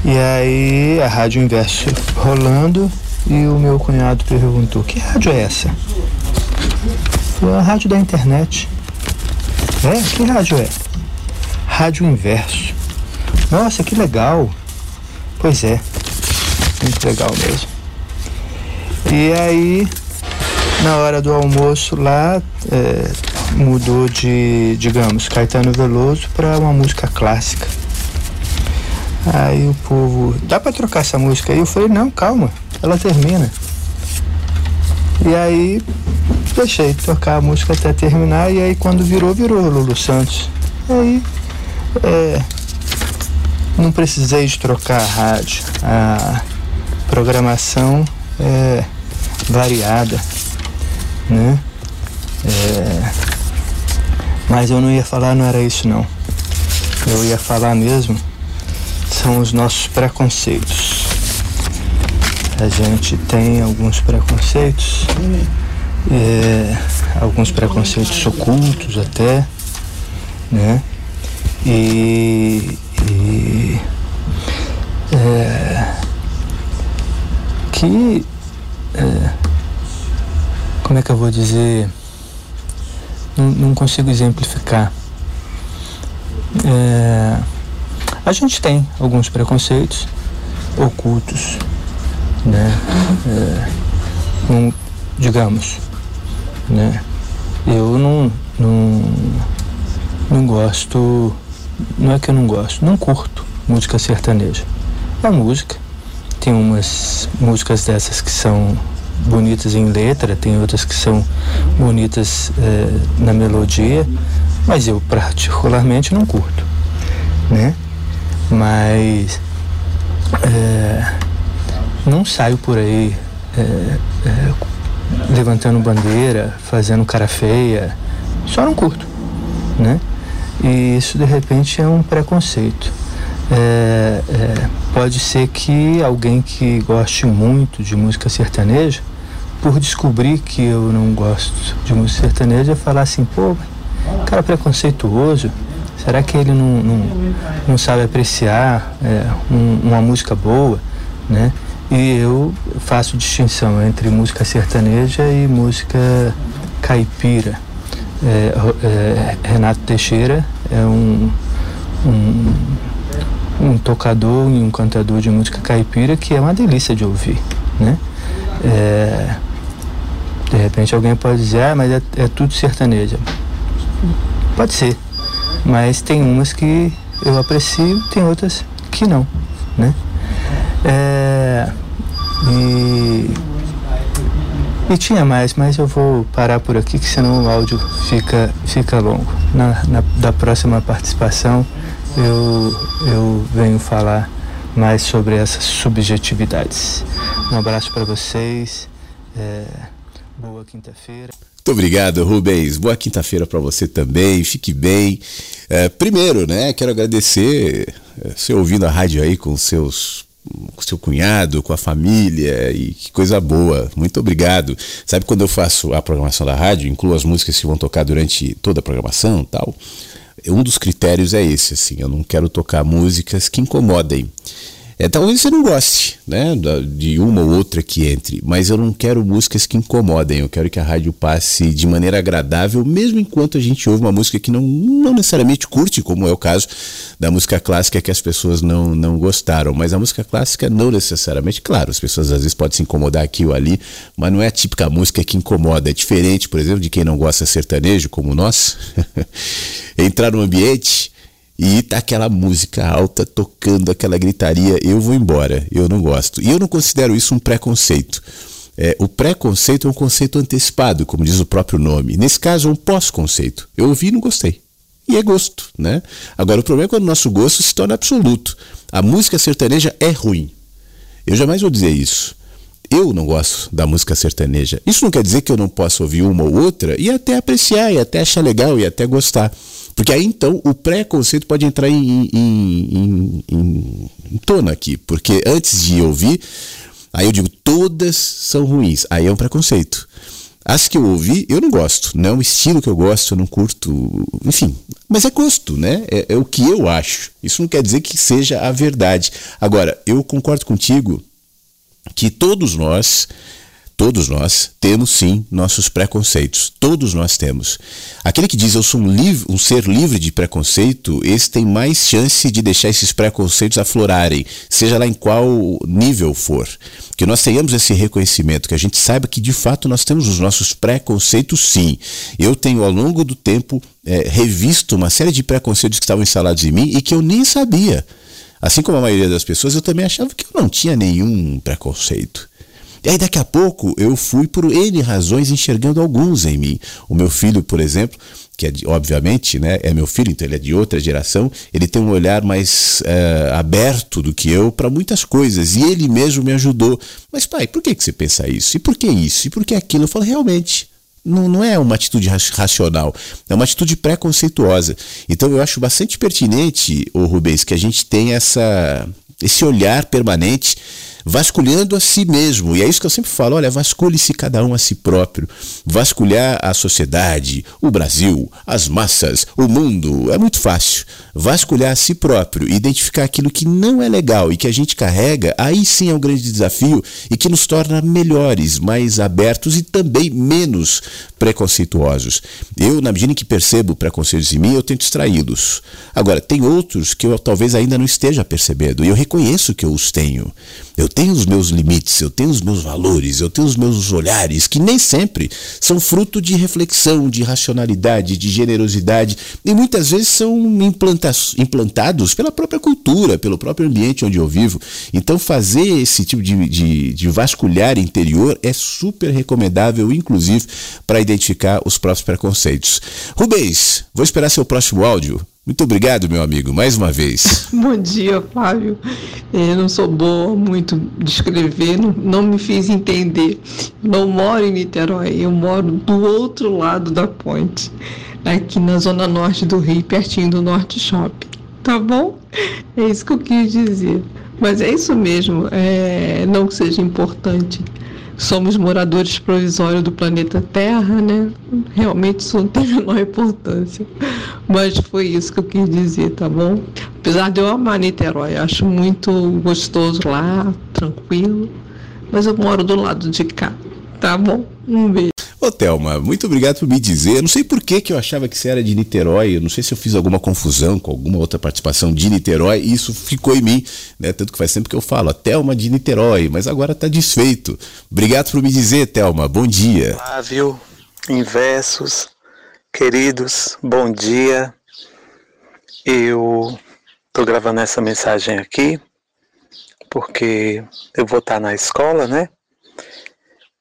E aí a rádio inverso rolando e o meu cunhado perguntou, que rádio é essa? Foi a rádio da internet. É? Que rádio é? Rádio inverso. Nossa, que legal. Pois é, muito legal mesmo. E aí, na hora do almoço lá, é, mudou de, digamos, Caetano Veloso para uma música clássica. Aí o povo, dá para trocar essa música aí? Eu falei, não, calma, ela termina. E aí deixei tocar a música até terminar e aí quando virou, virou Lulu Santos. Aí é, não precisei de trocar a rádio. A programação é variada, né? É, mas eu não ia falar, não era isso não. Eu ia falar mesmo, são os nossos preconceitos. A gente tem alguns preconceitos, é, alguns preconceitos ocultos até, né? E, e é, que é, como é que eu vou dizer não, não consigo exemplificar é, a gente tem alguns preconceitos ocultos né é, um, digamos né eu não, não não gosto não é que eu não gosto, não curto música sertaneja. É música. Tem umas músicas dessas que são bonitas em letra, tem outras que são bonitas é, na melodia, mas eu particularmente não curto, né? Mas é, não saio por aí é, levantando bandeira, fazendo cara feia, só não curto, né? E isso de repente é um preconceito. É, é, pode ser que alguém que goste muito de música sertaneja, por descobrir que eu não gosto de música sertaneja, falar assim, pô, cara preconceituoso, será que ele não, não, não sabe apreciar é, um, uma música boa, né? E eu faço distinção entre música sertaneja e música caipira. É, é, Renato Teixeira é um, um, um, tocador e um cantador de música caipira que é uma delícia de ouvir, né? É, de repente alguém pode dizer, ah, mas é, é tudo sertaneja. Pode ser, mas tem umas que eu aprecio, tem outras que não, né? É, e e tinha mais, mas eu vou parar por aqui, que senão o áudio fica, fica longo. Na, na da próxima participação, eu, eu venho falar mais sobre essas subjetividades. Um abraço para vocês. É, boa quinta-feira. Muito obrigado, Rubens. Boa quinta-feira para você também. Fique bem. É, primeiro, né, quero agradecer é, você ouvindo a rádio aí com seus com seu cunhado, com a família e que coisa boa. Muito obrigado. Sabe quando eu faço a programação da rádio, incluo as músicas que vão tocar durante toda a programação, tal. Um dos critérios é esse, assim, eu não quero tocar músicas que incomodem. É, talvez você não goste, né, de uma ou outra que entre, mas eu não quero músicas que incomodem. Eu quero que a rádio passe de maneira agradável, mesmo enquanto a gente ouve uma música que não, não necessariamente curte, como é o caso da música clássica que as pessoas não, não gostaram. Mas a música clássica não necessariamente, claro, as pessoas às vezes podem se incomodar aqui ou ali, mas não é a típica música que incomoda. É diferente, por exemplo, de quem não gosta sertanejo, como nós, entrar num ambiente e tá aquela música alta tocando, aquela gritaria, eu vou embora, eu não gosto. E eu não considero isso um preconceito. É, o preconceito é um conceito antecipado, como diz o próprio nome. Nesse caso, é um pós-conceito. Eu ouvi e não gostei. E é gosto, né? Agora, o problema é quando o nosso gosto se torna absoluto. A música sertaneja é ruim. Eu jamais vou dizer isso. Eu não gosto da música sertaneja. Isso não quer dizer que eu não possa ouvir uma ou outra e até apreciar, e até achar legal, e até gostar. Porque aí então o preconceito pode entrar em, em, em, em, tona aqui. Porque antes de ouvir, aí eu digo todas são ruins. Aí é um preconceito. As que eu ouvi, eu não gosto. Não é um estilo que eu gosto, eu não curto. Enfim, mas é gosto, né? É, é, o que eu acho. Isso não quer dizer que seja a verdade. Agora, eu concordo contigo que todos nós Todos nós temos sim nossos preconceitos. Todos nós temos. Aquele que diz eu sou um, livre, um, ser livre de preconceito, esse tem mais chance de deixar esses preconceitos aflorarem, seja lá em qual nível for. Que nós tenhamos esse reconhecimento, que a gente saiba que de fato nós temos os nossos preconceitos sim. Eu tenho ao longo do tempo é, revisto uma série de preconceitos que estavam instalados em mim e que eu nem sabia. Assim como a maioria das pessoas, eu também achava que eu não tinha nenhum preconceito. E aí daqui a pouco eu fui por N razões enxergando alguns em mim. O meu filho, por exemplo, que é de, obviamente né, é meu filho, então ele é de outra geração, ele tem um olhar mais é, aberto do que eu para muitas coisas. E ele mesmo me ajudou. Mas pai, por que, que você pensa isso? E por que isso? E por que aquilo? Eu falo, realmente. Não, não é uma atitude racional, é uma atitude preconceituosa. Então eu acho bastante pertinente, o Rubens, que a gente tenha essa, esse olhar permanente vasculhando a si mesmo. E é isso que eu sempre falo: olha, vasculhe-se cada um a si próprio. Vasculhar a sociedade, o Brasil, as massas, o mundo. É muito fácil. Vasculhar a si próprio, identificar aquilo que não é legal e que a gente carrega, aí sim é um grande desafio e que nos torna melhores, mais abertos e também menos preconceituosos. Eu, na medida em que percebo preconceitos em mim, eu tento extraí-los. Agora, tem outros que eu talvez ainda não esteja percebendo e eu reconheço que eu os tenho. Eu tenho os meus limites, eu tenho os meus valores, eu tenho os meus olhares, que nem sempre são fruto de reflexão, de racionalidade, de generosidade, e muitas vezes são implantados pela própria cultura, pelo próprio ambiente onde eu vivo. Então, fazer esse tipo de, de, de vasculhar interior é super recomendável, inclusive, para identificar os próprios preconceitos. Rubens, vou esperar seu próximo áudio. Muito obrigado, meu amigo, mais uma vez. Bom dia, Flávio. Eu não sou boa muito de escrever, não, não me fiz entender. Não moro em Niterói, eu moro do outro lado da ponte, aqui na zona norte do Rio, pertinho do Norte Shopping. Tá bom? É isso que eu quis dizer. Mas é isso mesmo, é, não que seja importante somos moradores provisórios do planeta Terra, né? Realmente isso não tem a menor importância. Mas foi isso que eu quis dizer, tá bom? Apesar de eu amar Niterói, acho muito gostoso lá, tranquilo. Mas eu moro do lado de cá, tá bom? Um beijo. Ô Thelma, muito obrigado por me dizer. Eu não sei por que, que eu achava que você era de Niterói. Eu não sei se eu fiz alguma confusão com alguma outra participação de Niterói e isso ficou em mim, né? Tanto que faz tempo que eu falo, Thelma de Niterói, mas agora está desfeito. Obrigado por me dizer, Thelma. Bom dia. Flávio, inversos, queridos, bom dia. Eu tô gravando essa mensagem aqui porque eu vou estar na escola, né?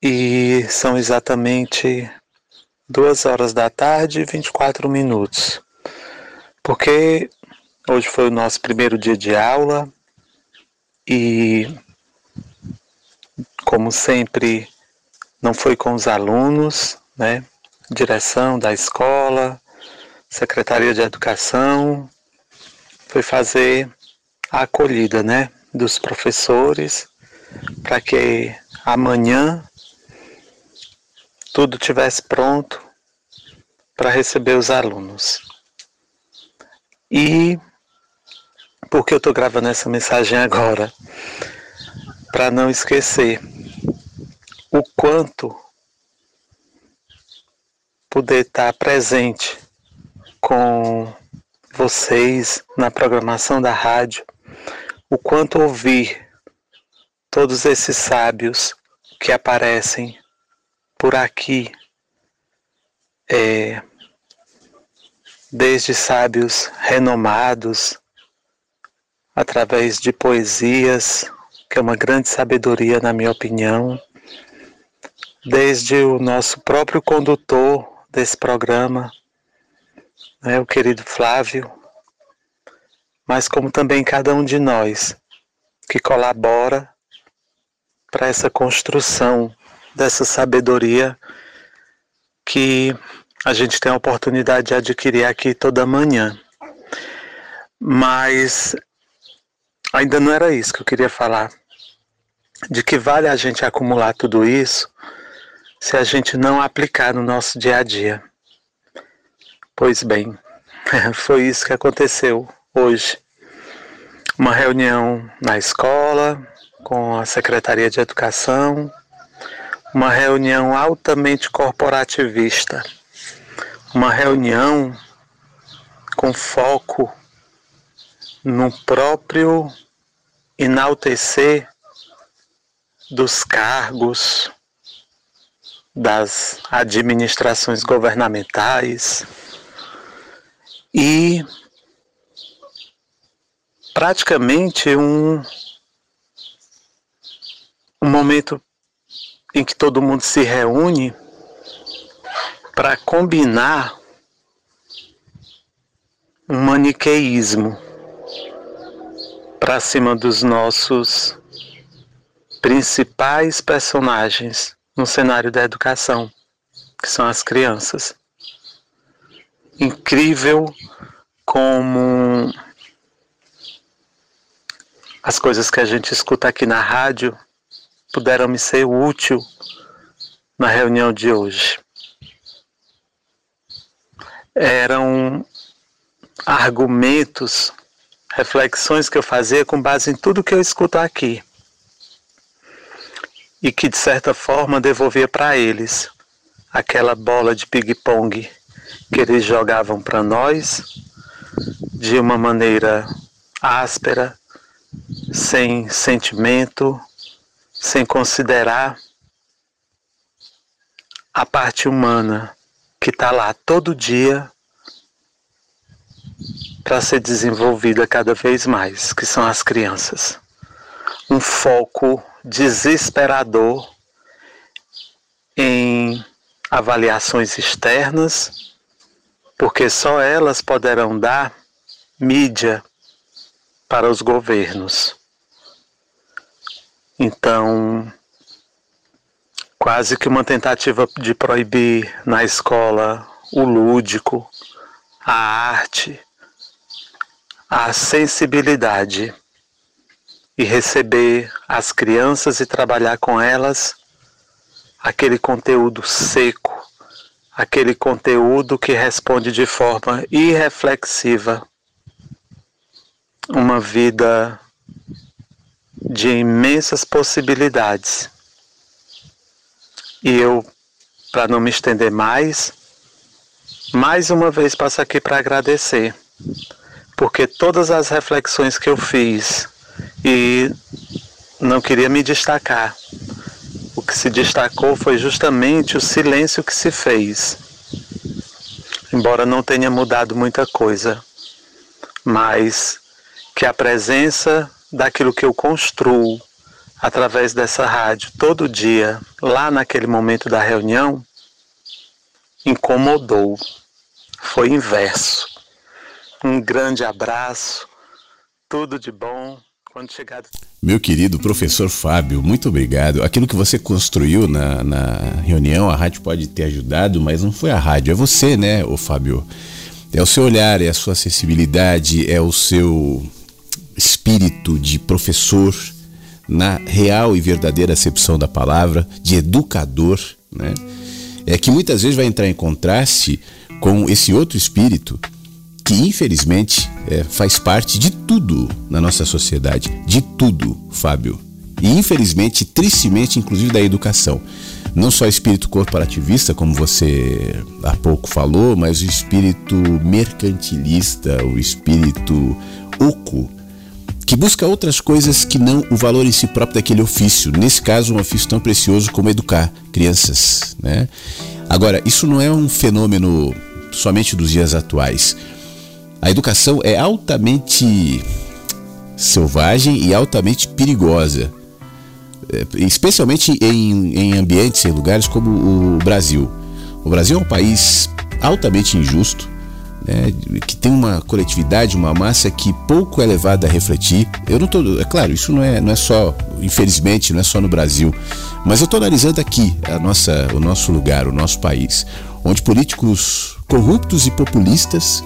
E são exatamente duas horas da tarde e 24 minutos. Porque hoje foi o nosso primeiro dia de aula e, como sempre, não foi com os alunos, né? Direção da escola, Secretaria de Educação, foi fazer a acolhida, né? dos professores, para que amanhã tudo tivesse pronto para receber os alunos. E por que eu estou gravando essa mensagem agora? Para não esquecer o quanto poder estar presente com vocês na programação da rádio, o quanto ouvir todos esses sábios que aparecem por aqui, é, desde sábios renomados, através de poesias, que é uma grande sabedoria, na minha opinião, desde o nosso próprio condutor desse programa, né, o querido Flávio, mas como também cada um de nós que colabora para essa construção dessa sabedoria que a gente tem a oportunidade de adquirir aqui toda manhã. Mas ainda não era isso que eu queria falar. De que vale a gente acumular tudo isso se a gente não aplicar no nosso dia a dia. Pois bem, foi isso que aconteceu hoje. Uma reunião na escola com a Secretaria de Educação, uma reunião altamente corporativista, uma reunião com foco no próprio enaltecer dos cargos, das administrações governamentais, e praticamente um, um momento em que todo mundo se reúne para combinar um maniqueísmo para cima dos nossos principais personagens no cenário da educação, que são as crianças. Incrível como as coisas que a gente escuta aqui na rádio puderam me ser útil na reunião de hoje. Eram argumentos, reflexões que eu fazia com base em tudo que eu escuto aqui. E que de certa forma devolvia para eles aquela bola de ping-pong que eles jogavam para nós de uma maneira áspera, sem sentimento, sem considerar a parte humana que está lá todo dia para ser desenvolvida cada vez mais, que são as crianças. Um foco desesperador em avaliações externas porque só elas poderão dar mídia para os governos. Então, quase que uma tentativa de proibir na escola o lúdico, a arte, a sensibilidade e receber as crianças e trabalhar com elas aquele conteúdo seco, aquele conteúdo que responde de forma irreflexiva uma vida de imensas possibilidades. E eu, para não me estender mais, mais uma vez passo aqui para agradecer, porque todas as reflexões que eu fiz e não queria me destacar, o que se destacou foi justamente o silêncio que se fez. Embora não tenha mudado muita coisa, mas que a presença daquilo que eu construo através dessa rádio todo dia, lá naquele momento da reunião, incomodou. Foi inverso. Um grande abraço, tudo de bom. Quando chegar. Meu querido professor Fábio, muito obrigado. Aquilo que você construiu na, na reunião, a rádio pode ter ajudado, mas não foi a rádio, é você, né, o Fábio? É o seu olhar, é a sua acessibilidade, é o seu espírito de professor, na real e verdadeira acepção da palavra, de educador, né? é que muitas vezes vai entrar em contraste com esse outro espírito que infelizmente é, faz parte de tudo na nossa sociedade, de tudo, Fábio. E infelizmente, tristemente, inclusive da educação. Não só espírito corporativista, como você há pouco falou, mas o espírito mercantilista, o espírito oco, que busca outras coisas que não o valor em si próprio daquele ofício. Nesse caso, um ofício tão precioso como educar crianças. Né? Agora, isso não é um fenômeno somente dos dias atuais. A educação é altamente selvagem e altamente perigosa, é, especialmente em, em ambientes, em lugares como o Brasil. O Brasil é um país altamente injusto, né, que tem uma coletividade, uma massa que pouco é levada a refletir. Eu não tô, é claro, isso não é, não é só, infelizmente, não é só no Brasil, mas eu estou analisando aqui a nossa, o nosso lugar, o nosso país, onde políticos corruptos e populistas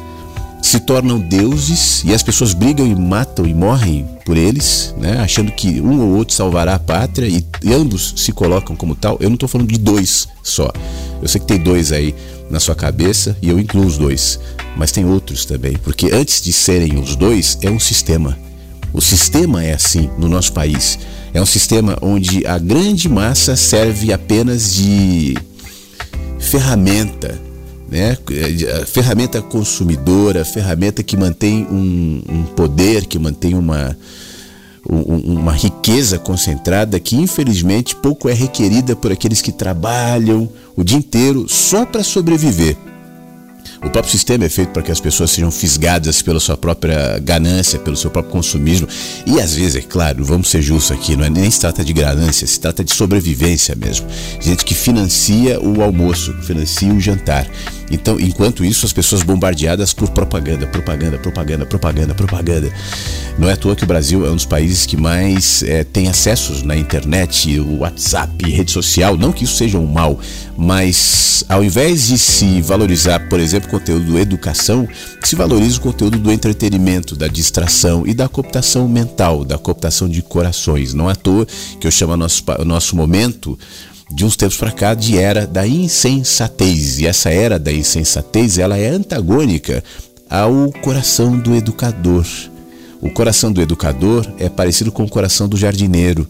se tornam deuses e as pessoas brigam e matam e morrem por eles, né? achando que um ou outro salvará a pátria e, e ambos se colocam como tal. Eu não estou falando de dois só. Eu sei que tem dois aí na sua cabeça e eu incluo os dois, mas tem outros também, porque antes de serem os dois é um sistema. O sistema é assim no nosso país. É um sistema onde a grande massa serve apenas de ferramenta né? ferramenta consumidora, ferramenta que mantém um, um poder, que mantém uma, um, uma riqueza concentrada que infelizmente pouco é requerida por aqueles que trabalham o dia inteiro só para sobreviver. O próprio sistema é feito para que as pessoas sejam fisgadas pela sua própria ganância, pelo seu próprio consumismo. E às vezes, é claro, vamos ser justos aqui, não é nem se trata de ganância, se trata de sobrevivência mesmo. Gente que financia o almoço, financia o jantar. Então, enquanto isso, as pessoas bombardeadas por propaganda, propaganda, propaganda, propaganda, propaganda. Não é à toa que o Brasil é um dos países que mais é, tem acessos na internet, o WhatsApp, rede social. Não que isso seja um mal, mas ao invés de se valorizar, por exemplo, conteúdo do educação, se valoriza o conteúdo do entretenimento, da distração e da cooptação mental, da cooptação de corações. Não é à toa que eu chamo nosso, o nosso momento de uns tempos para cá de era da insensatez. E essa era da insensatez, ela é antagônica ao coração do educador. O coração do educador é parecido com o coração do jardineiro,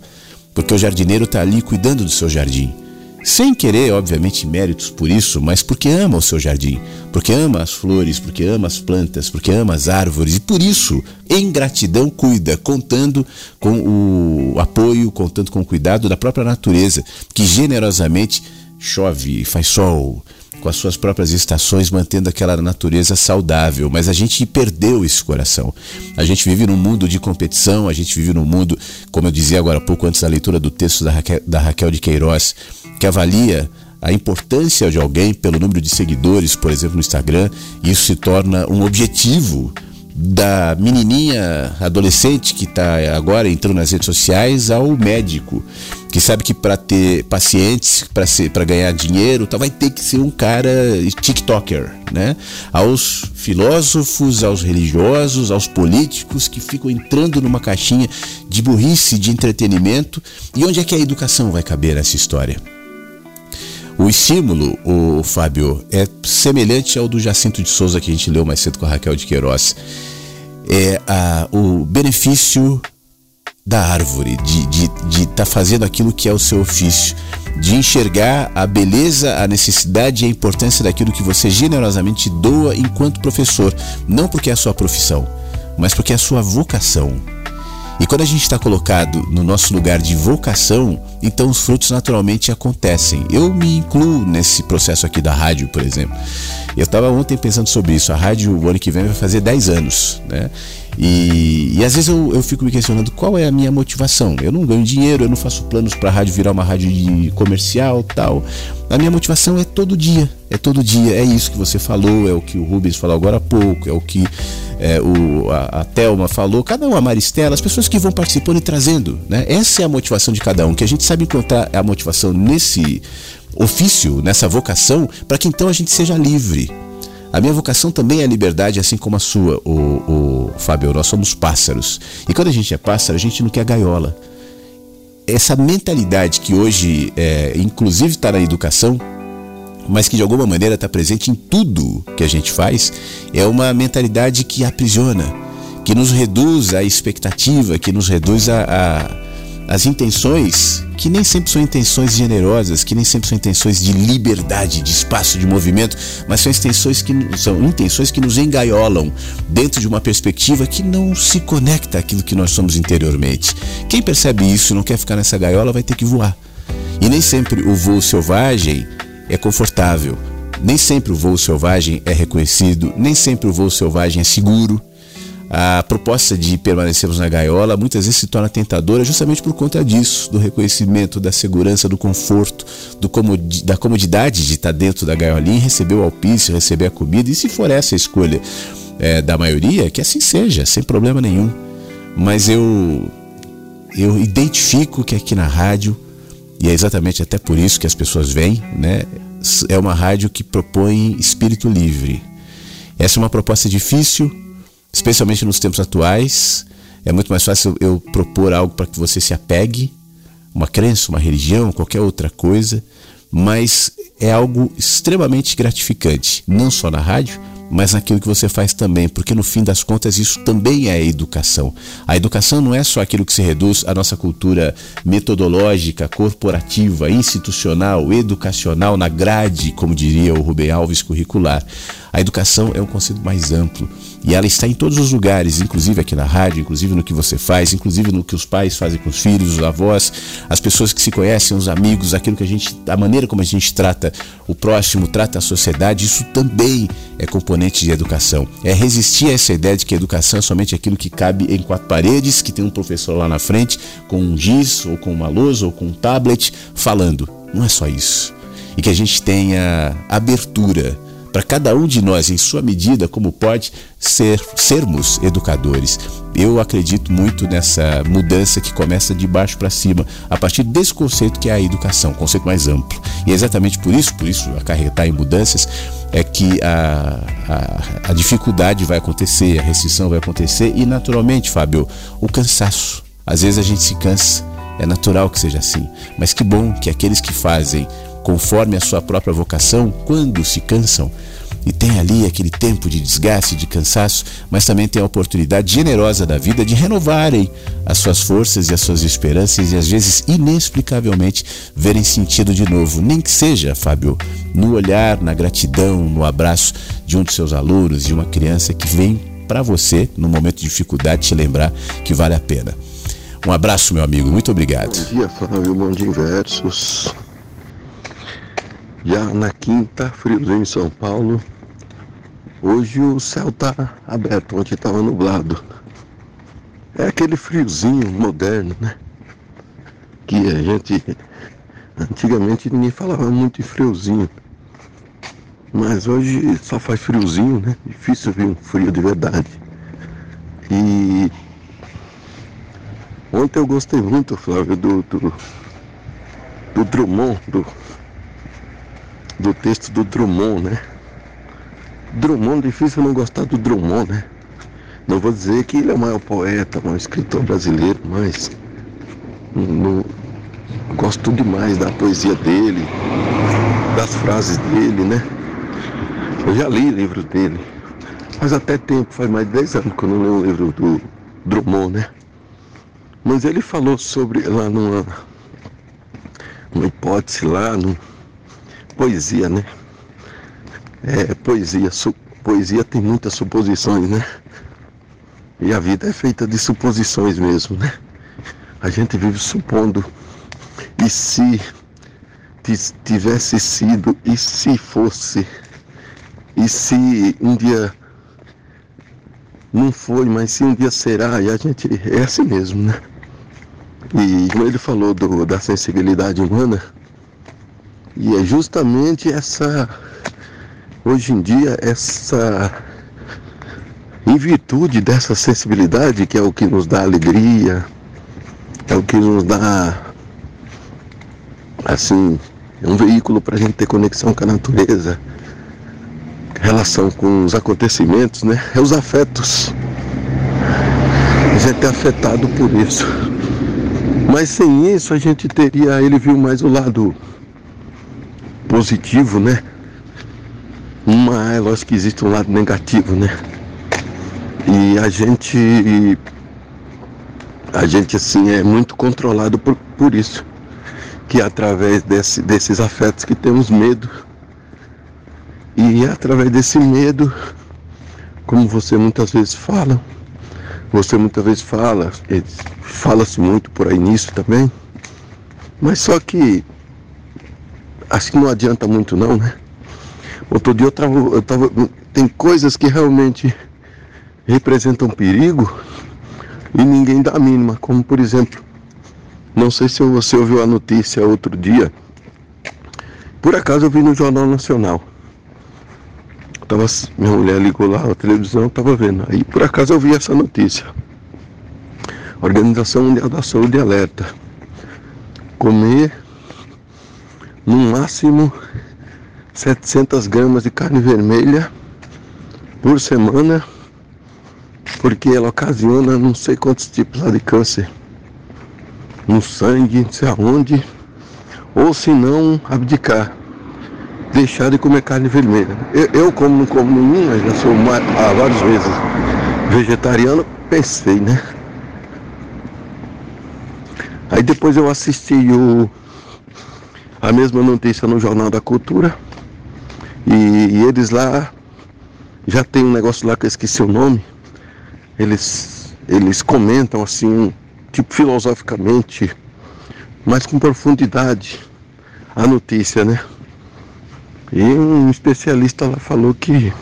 porque o jardineiro está ali cuidando do seu jardim sem querer, obviamente, méritos por isso, mas porque ama o seu jardim, porque ama as flores, porque ama as plantas, porque ama as árvores e por isso, em gratidão, cuida, contando com o apoio, contando com o cuidado da própria natureza, que generosamente chove, faz sol, com as suas próprias estações, mantendo aquela natureza saudável. Mas a gente perdeu esse coração. A gente vive num mundo de competição, a gente vive num mundo, como eu dizia agora há pouco, antes da leitura do texto da Raquel, da Raquel de Queiroz, que avalia a importância de alguém pelo número de seguidores, por exemplo, no Instagram, isso se torna um objetivo da menininha adolescente que está agora entrando nas redes sociais ao médico que sabe que para ter pacientes, para ganhar dinheiro, tá, vai ter que ser um cara TikToker, né? Aos filósofos, aos religiosos, aos políticos que ficam entrando numa caixinha de burrice, de entretenimento. E onde é que a educação vai caber nessa história? O estímulo, o Fábio, é semelhante ao do Jacinto de Souza que a gente leu mais cedo com a Raquel de Queiroz. É a, o benefício da árvore, de estar de, de tá fazendo aquilo que é o seu ofício, de enxergar a beleza, a necessidade e a importância daquilo que você generosamente doa enquanto professor, não porque é a sua profissão, mas porque é a sua vocação. E quando a gente está colocado no nosso lugar de vocação, então os frutos naturalmente acontecem. Eu me incluo nesse processo aqui da rádio, por exemplo. Eu estava ontem pensando sobre isso. A rádio, o ano que vem, vai fazer 10 anos, né? E, e às vezes eu, eu fico me questionando qual é a minha motivação. Eu não ganho dinheiro, eu não faço planos para a rádio virar uma rádio comercial tal. A minha motivação é todo dia, é todo dia. É isso que você falou, é o que o Rubens falou agora há pouco, é o que é, o, a, a Thelma falou, cada um, a Maristela, as pessoas que vão participando e trazendo. Né? Essa é a motivação de cada um, que a gente sabe encontrar a motivação nesse ofício, nessa vocação, para que então a gente seja livre A minha vocação também é a liberdade, assim como a sua, o, o Fábio. Nós somos pássaros. E quando a gente é pássaro, a gente não quer gaiola. Essa mentalidade que hoje, é, inclusive, está na educação, mas que de alguma maneira está presente em tudo que a gente faz, é uma mentalidade que aprisiona, que nos reduz a expectativa, que nos reduz a, a as intenções que nem sempre são intenções generosas, que nem sempre são intenções de liberdade, de espaço de movimento, mas são intenções que são intenções que nos engaiolam dentro de uma perspectiva que não se conecta àquilo que nós somos interiormente. Quem percebe isso e não quer ficar nessa gaiola vai ter que voar. E nem sempre o voo selvagem é confortável. Nem sempre o voo selvagem é reconhecido, nem sempre o voo selvagem é seguro a proposta de permanecermos na gaiola muitas vezes se torna tentadora justamente por conta disso, do reconhecimento, da segurança, do conforto, do da comodidade de estar dentro da gaiolinha, receber o alpiste, receber a comida, e se for essa a escolha é, da maioria, que assim seja, sem problema nenhum. Mas eu, eu identifico que aqui na rádio, e é exatamente até por isso que as pessoas vêm, né? É uma rádio que propõe espírito livre. Essa é uma proposta difícil, especialmente nos tempos atuais. É muito mais fácil eu propor algo para que você se apegue, uma crença, uma religião, qualquer outra coisa, mas é algo extremamente gratificante, não só na rádio, mas naquilo que você faz também, porque no fim das contas isso também é educação. A educação não é só aquilo que se reduz à nossa cultura metodológica, corporativa, institucional, educacional, na grade, como diria o Rubem Alves, curricular. A educação é um conceito mais amplo e ela está em todos os lugares, inclusive aqui na rádio, inclusive no que você faz, inclusive no que os pais fazem com os filhos, os avós, as pessoas que se conhecem, os amigos, aquilo que a gente, a maneira como a gente trata o próximo, trata a sociedade, isso também é componente de educação. É resistir a essa ideia de que educação é somente aquilo que cabe em quatro paredes, que tem um professor lá na frente com um giz ou com uma lousa ou com um tablet falando. Não é só isso. E que a gente tenha abertura para cada um de nós, em sua medida, como pode ser sermos educadores. Eu acredito muito nessa mudança que começa de baixo para cima, a partir desse conceito que é a educação, um conceito mais amplo. E é exatamente por isso, por isso acarretar em mudanças, é que a, a, a dificuldade vai acontecer, a restrição vai acontecer e, naturalmente, Fábio, o cansaço. Às vezes a gente se cansa, é natural que seja assim, mas que bom que aqueles que fazem conforme a sua própria vocação, quando se cansam, e tem ali aquele tempo de desgaste, de cansaço, mas também tem a oportunidade generosa da vida de renovarem as suas forças e as suas esperanças e às vezes inexplicavelmente verem sentido de novo, nem que seja, Fábio, no olhar, na gratidão, no abraço de um de seus alunos, de uma criança que vem para você, no momento de dificuldade, te lembrar que vale a pena. Um abraço, meu amigo, muito obrigado. Bom dia, Fábio, bom dia, Versos. Já na quinta, friozinho em São Paulo. Hoje o céu tá aberto, ontem estava nublado. É aquele friozinho moderno, né? Que a gente. Antigamente ninguém falava muito em friozinho. Mas hoje só faz friozinho, né? Difícil vir um frio de verdade. E ontem eu gostei muito, Flávio, do, do, do Drummond, do do texto do Drummond, né? Drummond, difícil não gostar do Drummond, né? Não vou dizer que ele é o maior poeta, o maior escritor brasileiro, mas no, gosto demais da poesia dele, das frases dele, né? Eu já li livros dele. Faz até tempo, faz mais de 10 anos que eu não leio um livro do Drummond, né? Mas ele falou sobre lá numa uma hipótese lá, no, poesia, né? É, poesia, su, poesia tem muitas suposições, né? E a vida é feita de suposições mesmo, né? A gente vive supondo. E se tivesse sido, e se fosse, e se um dia não foi, mas se um dia será, e a gente é assim mesmo, né? E como ele falou do, da sensibilidade humana, e é justamente essa, hoje em dia, essa, em virtude dessa sensibilidade, que é o que nos dá alegria, é o que nos dá, assim, um veículo para a gente ter conexão com a natureza, relação com os acontecimentos, né? É os afetos. A gente é afetado por isso. Mas sem isso a gente teria, ele viu mais o lado positivo, né? Mas lógico que existe um lado negativo, né? E a gente a gente assim é muito controlado por, por isso. Que é através desse, desses afetos que temos medo. E é através desse medo, como você muitas vezes fala, você muitas vezes fala, fala-se muito por aí nisso também, mas só que acho que não adianta muito não, né? Outro dia eu tava, eu tava. Tem coisas que realmente representam perigo e ninguém dá a mínima, como por exemplo, não sei se você ouviu a notícia outro dia, por acaso eu vi no Jornal Nacional. Tava, minha mulher ligou lá a televisão, estava vendo. Aí por acaso eu vi essa notícia. Organização Mundial da Saúde alerta. Comer no máximo 700 gramas de carne vermelha por semana, porque ela ocasiona não sei quantos tipos de câncer no sangue, não sei aonde, ou se não abdicar, deixar de comer carne vermelha. Eu, eu como não como nenhuma, já sou há várias vezes vegetariano, pensei, né? Aí depois eu assisti o a mesma notícia no Jornal da Cultura. E, e, eles lá já tem um negócio lá que eu esqueci o nome. Eles, eles comentam assim, tipo filosoficamente, mas com profundidade a notícia, né? E um especialista lá falou que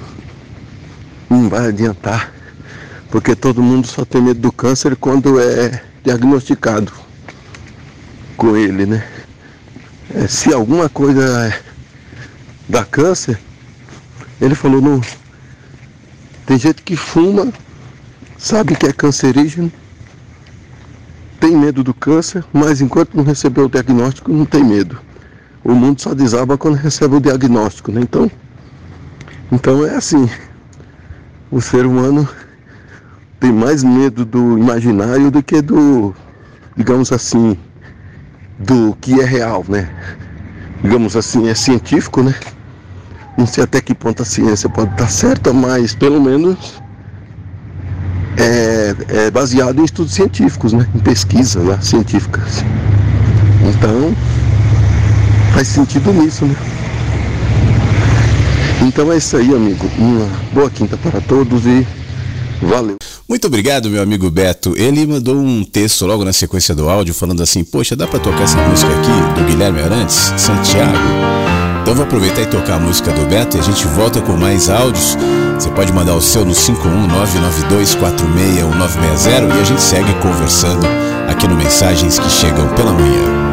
não vai adiantar, porque todo mundo só tem medo do câncer quando é diagnosticado com ele, né? É, se alguma coisa dá câncer, ele falou, não. Tem gente que fuma, sabe que é cancerígeno, tem medo do câncer, mas enquanto não recebeu o diagnóstico, não tem medo. O mundo só desaba quando recebe o diagnóstico, né? Então, então é assim. O ser humano tem mais medo do imaginário do que do, digamos assim, do que é real, né? Digamos assim, é científico, né? Não sei até que ponto a ciência pode estar certa, mas pelo menos é, é baseado em estudos científicos, né? Em pesquisas né? científicas. Então, faz sentido nisso, né? Então é isso aí, amigo. Uma boa quinta para todos e valeu. Muito obrigado, meu amigo Beto. Ele mandou um texto logo na sequência do áudio falando assim: Poxa, dá para tocar essa música aqui do Guilherme Arantes, Santiago? Então vou aproveitar e tocar a música do Beto e a gente volta com mais áudios. Você pode mandar o seu no 51992461960 e a gente segue conversando aqui no Mensagens que Chegam pela Manhã.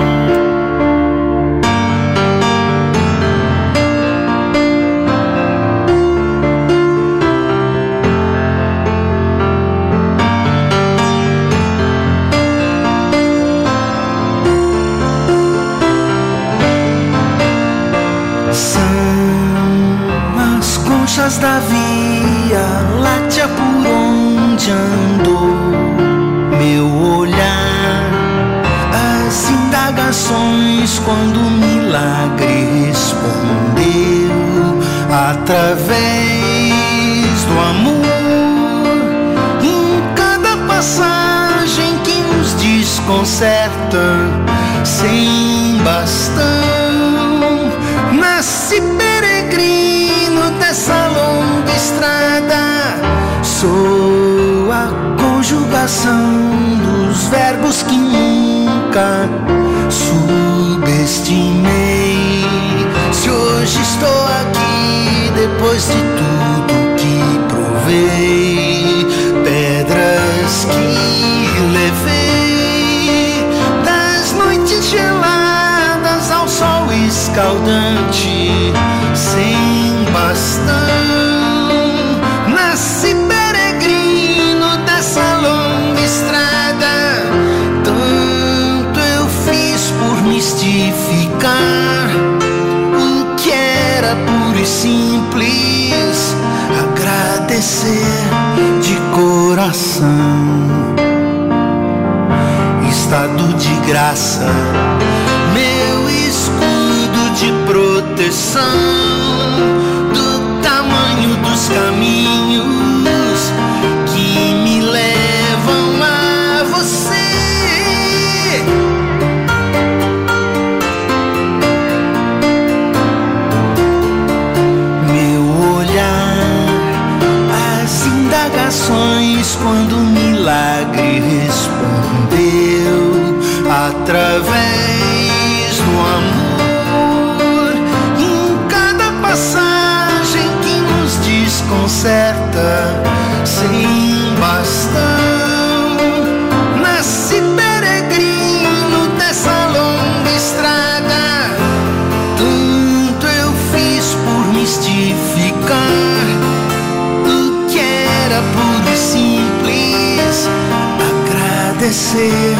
Agradecer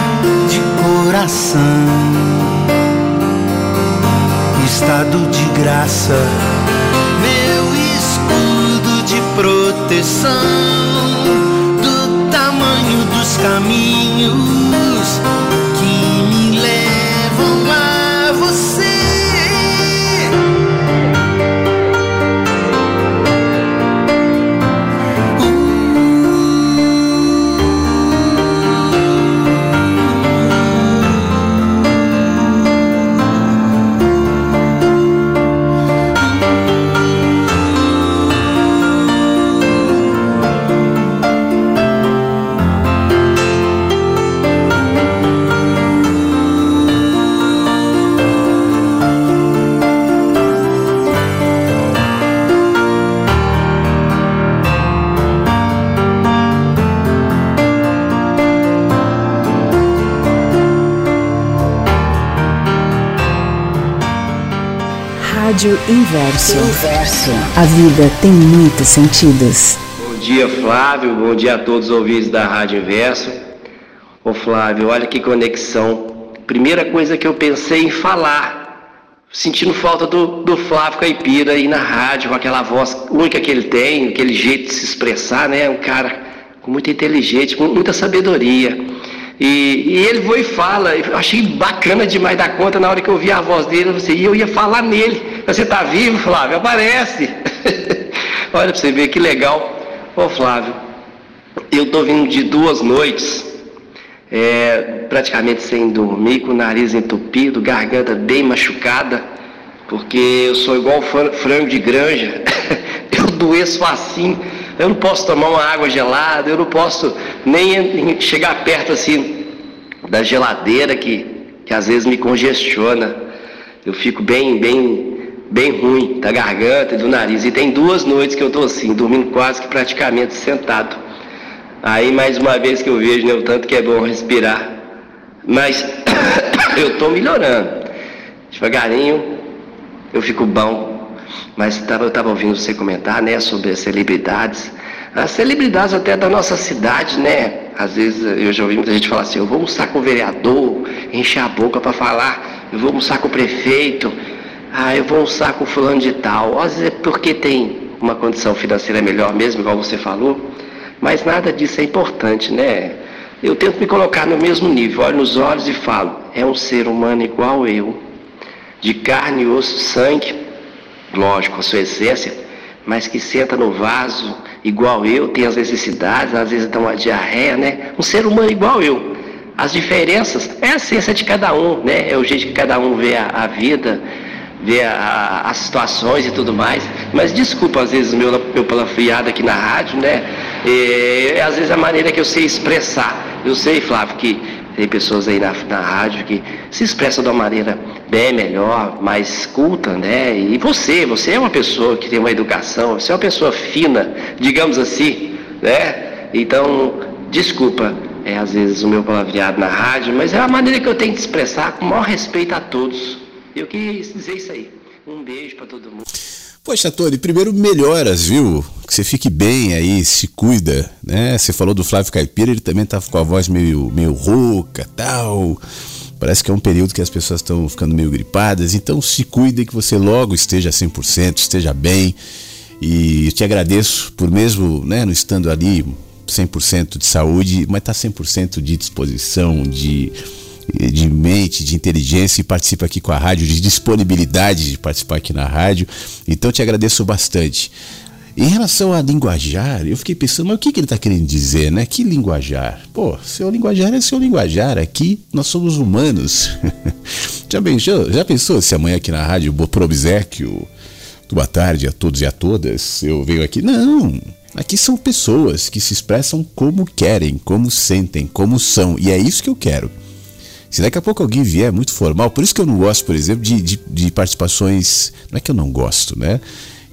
de coração. Estado de graça, meu escudo de proteção. Do tamanho dos caminhos Rádio Inverso. Inverso. A vida tem muitos sentidos. Bom dia, Flávio. Bom dia a todos os ouvintes da Rádio Inverso. Ô Flávio, olha que conexão. Primeira coisa que eu pensei em falar, sentindo falta do, do Flávio Caipira aí na rádio, com aquela voz única que ele tem, aquele jeito de se expressar, né? Um cara com muita inteligência, com muita sabedoria. E, e ele foi e fala, eu achei bacana demais da conta na hora que eu ouvi a voz dele, eu e eu ia falar nele. Você tá vivo, Flávio? Aparece! Olha pra você ver que legal. Ô Flávio, eu tô vindo de duas noites, é, praticamente sem dormir, com o nariz entupido, garganta bem machucada, porque eu sou igual fran- frango de granja, eu doeço assim, eu não posso tomar uma água gelada, eu não posso nem chegar perto assim da geladeira que, que às vezes me congestiona. Eu fico bem, bem, bem ruim da garganta e do nariz. E tem duas noites que eu tô assim, dormindo quase que praticamente sentado. Aí mais uma vez que eu vejo né, o tanto que é bom respirar. Mas eu tô melhorando. Devagarinho eu fico bom. Mas tava, eu estava ouvindo você comentar né, sobre as celebridades. As celebridades até da nossa cidade, né? Às vezes eu já ouvi muita gente falar assim, eu vou almoçar com o vereador, encher a boca para falar, eu vou almoçar com o prefeito, ah, eu vou almoçar com fulano de tal. Às vezes é porque tem uma condição financeira melhor mesmo, igual você falou, mas nada disso é importante, né? Eu tento me colocar no mesmo nível, olho nos olhos e falo, é um ser humano igual eu, de carne, osso, sangue, lógico, a sua essência, mas que senta no vaso igual eu, tem as necessidades, às vezes dá uma diarreia, né? Um ser humano igual eu. As diferenças é a essência de cada um, né? É o jeito que cada um vê a, a vida, vê a- as situações e tudo mais. Mas desculpa, às vezes, meu, meu palavreado aqui na rádio, né? É, às vezes a maneira que eu sei expressar. Eu sei, Flávio, que tem pessoas aí na, na rádio que se expressam de uma maneira bem melhor, mais culta, né? E você, você é uma pessoa que tem uma educação, você é uma pessoa fina, digamos assim, né? Então, desculpa, é às vezes o meu palavreado na rádio, mas é a maneira que eu tenho de expressar com o maior respeito a todos. Eu quis dizer isso aí. Um beijo para todo mundo. Poxa, Tony, primeiro melhoras, viu? Que você fique bem aí, se cuida, né? Você falou do Flávio Caipira, ele também tá com a voz meio, meio rouca tal. Parece que é um período que as pessoas estão ficando meio gripadas, então se cuide que você logo esteja 100%, esteja bem. E eu te agradeço por mesmo, né, não estando ali 100% de saúde, mas tá 100% de disposição, de de mente, de inteligência e participa aqui com a rádio, de disponibilidade de participar aqui na rádio. Então te agradeço bastante. Em relação a linguajar, eu fiquei pensando, mas o que, que ele está querendo dizer, né? Que linguajar? Pô, seu linguajar é seu linguajar. Aqui nós somos humanos. já, pensou, já pensou se amanhã aqui na rádio, pro obsequio, boa tarde a todos e a todas, eu venho aqui? Não, aqui são pessoas que se expressam como querem, como sentem, como são. E é isso que eu quero. Se daqui a pouco alguém vier muito formal, por isso que eu não gosto, por exemplo, de, de, de participações. Não é que eu não gosto, né?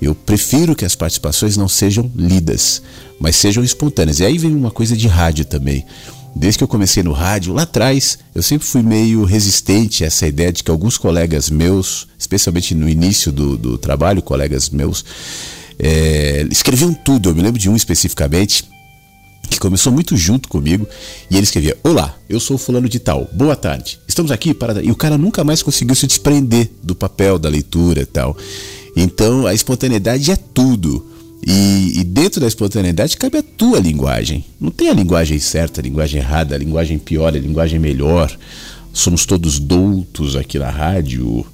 Eu prefiro que as participações não sejam lidas, mas sejam espontâneas. E aí vem uma coisa de rádio também. Desde que eu comecei no rádio, lá atrás, eu sempre fui meio resistente a essa ideia de que alguns colegas meus, especialmente no início do, do trabalho, colegas meus, é, escreviam tudo. Eu me lembro de um especificamente que começou muito junto comigo e ele escrevia: Olá, eu sou fulano de tal, boa tarde, estamos aqui para. E o cara nunca mais conseguiu se desprender do papel, da leitura e tal. Então a espontaneidade é tudo. E, e, dentro da espontaneidade cabe a tua linguagem. Não tem a linguagem certa, a linguagem errada, a linguagem pior, a linguagem melhor. Somos todos doutos aqui na rádio.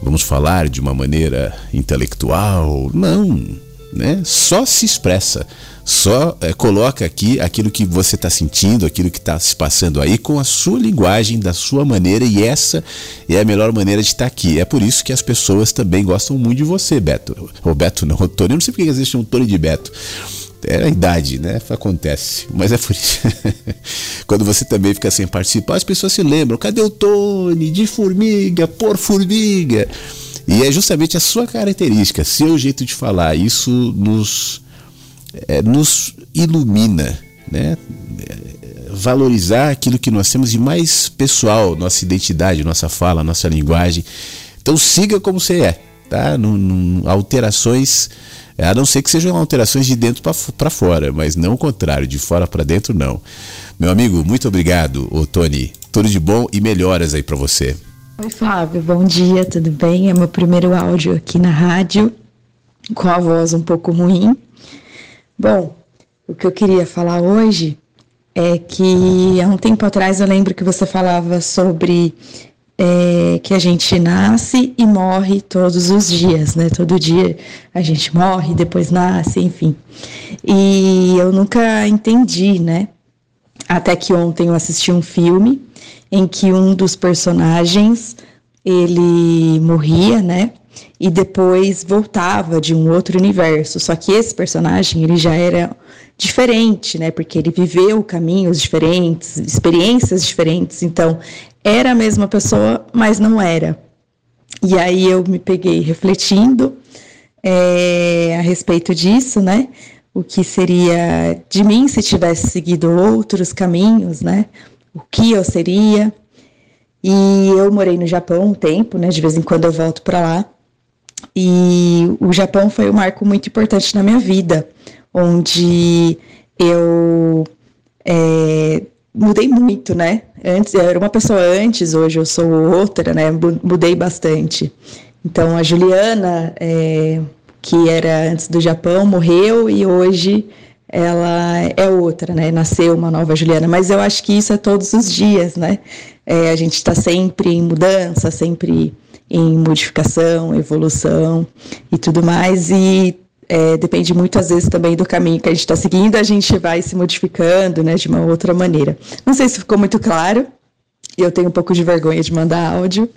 Vamos falar de uma maneira intelectual? Não, né? Só se expressa só é, coloca aqui aquilo que você está sentindo, aquilo que está se passando aí com a sua linguagem, da sua maneira, e essa é a melhor maneira de estar tá aqui. É por isso que as pessoas também gostam muito de você, Beto. Ou Beto não, Tony, eu não sei porque vezes chamam Tony de Beto. É a idade, né? Acontece. Mas é por isso. Quando você também fica sem participar, as pessoas se lembram: cadê o Tony? De formiga, por formiga. E é justamente a sua característica, seu jeito de falar. Isso nos é, nos ilumina, né? valorizar aquilo que nós temos de mais pessoal, nossa identidade, nossa fala, nossa linguagem. Então siga como você é, tá? Alterações, a não ser que sejam alterações de dentro para fora, mas não o contrário, de fora para dentro não. Meu amigo, muito obrigado, ô Tony. Tudo de bom e melhoras aí para você. Oi Flávio, bom dia, tudo bem? É meu primeiro áudio aqui na rádio, com a voz um pouco ruim, Bom, o que eu queria falar hoje é que há um tempo atrás eu lembro que você falava sobre é, que a gente nasce e morre todos os dias, né? Todo dia a gente morre, depois nasce, enfim. E eu nunca entendi, né? Até que ontem eu assisti um filme em que um dos personagens ele morria, né? E depois voltava de um outro universo. Só que esse personagem ele já era diferente, né? Porque ele viveu caminhos diferentes, experiências diferentes. Então era a mesma pessoa, mas não era. E aí eu me peguei refletindo é, a respeito disso, né? O que seria de mim se tivesse seguido outros caminhos, né? O que eu seria? E eu morei no Japão um tempo, né? De vez em quando eu volto para lá. E o Japão foi um marco muito importante na minha vida, onde eu é, mudei muito, né? Antes eu era uma pessoa antes, hoje eu sou outra, né? Mudei bastante. Então a Juliana, é, que era antes do Japão, morreu e hoje ela é outra, né? Nasceu uma nova Juliana. Mas eu acho que isso é todos os dias, né? É, a gente está sempre em mudança, sempre em modificação, evolução e tudo mais. E é, depende muito, às vezes, também do caminho que a gente está seguindo, a gente vai se modificando né, de uma outra maneira. Não sei se ficou muito claro, eu tenho um pouco de vergonha de mandar áudio,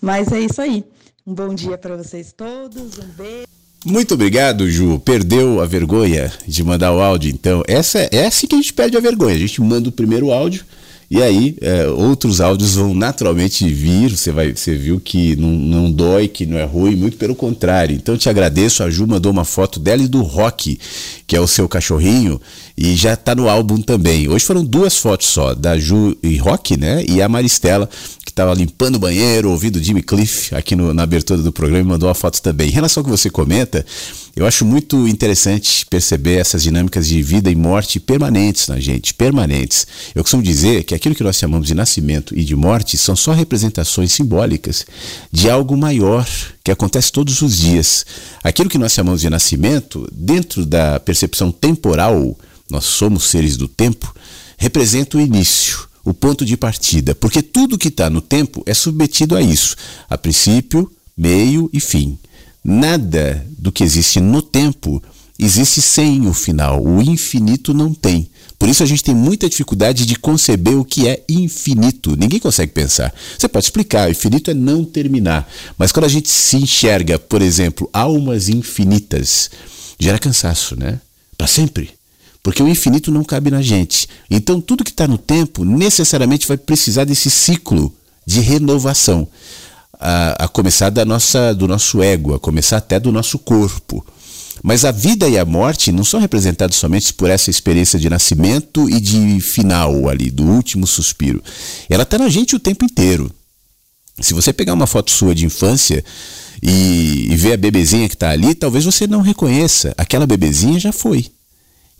mas é isso aí. Um bom dia para vocês todos, um beijo. Muito obrigado, Ju. Perdeu a vergonha de mandar o áudio, então. Essa é assim que a gente perde a vergonha. A gente manda o primeiro áudio e aí, é, outros áudios vão naturalmente vir. Você, vai, você viu que não, não dói, que não é ruim, muito pelo contrário. Então, te agradeço. A Ju mandou uma foto dela e do Rock, que é o seu cachorrinho, e já está no álbum também. Hoje foram duas fotos só, da Ju e Rock, né? E a Maristela, que estava limpando o banheiro, ouvindo Jimmy Cliff aqui no, na abertura do programa, mandou a foto também. Em relação ao que você comenta, Eu acho muito interessante perceber essas dinâmicas de vida e morte permanentes na gente, permanentes. Eu costumo dizer que aquilo que nós chamamos de nascimento e de morte são só representações simbólicas de algo maior que acontece todos os dias. Aquilo que nós chamamos de nascimento, dentro da percepção temporal, nós somos seres do tempo, representa o início, o ponto de partida, porque tudo que está no tempo é submetido a isso, a princípio, meio e fim. Nada do que existe no tempo existe sem o final. O infinito não tem. Por isso a gente tem muita dificuldade de conceber o que é infinito. Ninguém consegue pensar. Você pode explicar, o infinito é não terminar. Mas quando a gente se enxerga, por exemplo, almas infinitas, gera cansaço, né? Para sempre. Porque o infinito não cabe na gente. Então tudo que está no tempo necessariamente vai precisar desse ciclo de renovação a, a começar da nossa, do nosso ego, a começar até do nosso corpo. Mas a vida e a morte não são representados somente por essa experiência de nascimento e de final ali, do último suspiro. Ela está na gente o tempo inteiro. Se você pegar uma foto sua de infância e, e ver a bebezinha que está ali, talvez você não reconheça. Aquela bebezinha já foi.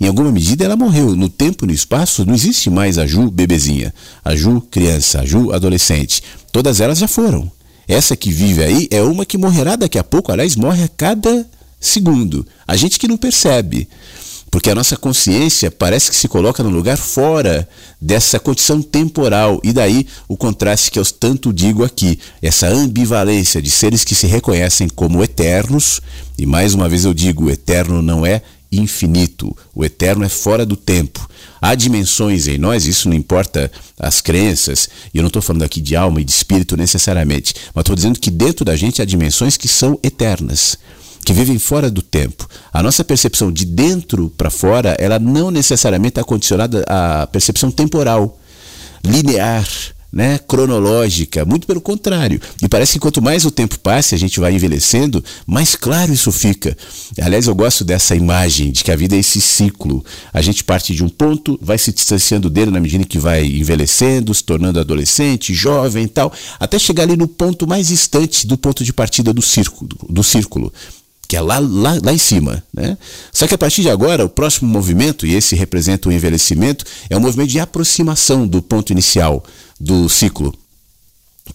Em alguma medida ela morreu. No tempo e no espaço não existe mais a Ju bebezinha, a Ju criança, a Ju adolescente. Todas elas já foram. Essa que vive aí é uma que morrerá daqui a pouco, aliás, morre a cada segundo. A gente que não percebe. Porque a nossa consciência parece que se coloca no lugar fora dessa condição temporal. E daí o contraste que eu tanto digo aqui, essa ambivalência de seres que se reconhecem como eternos, e mais uma vez eu digo, eterno não é infinito, o eterno é fora do tempo. Há dimensões em nós, isso não importa as crenças, e eu não estou falando aqui de alma e de espírito necessariamente, mas estou dizendo que dentro da gente há dimensões que são eternas, que vivem fora do tempo. A nossa percepção de dentro para fora, ela não necessariamente está condicionada à percepção temporal, linear né, cronológica, muito pelo contrário. E parece que quanto mais o tempo passa, a gente vai envelhecendo, mais claro isso fica. Aliás, eu gosto dessa imagem de que a vida é esse ciclo. A gente parte de um ponto, vai se distanciando dele na medida que vai envelhecendo, se tornando adolescente, jovem e tal, até chegar ali no ponto mais distante do ponto de partida do círculo, do círculo que é lá, lá, lá em cima. Né? Só que a partir de agora, o próximo movimento, e esse representa o envelhecimento, é um movimento de aproximação do ponto inicial do ciclo.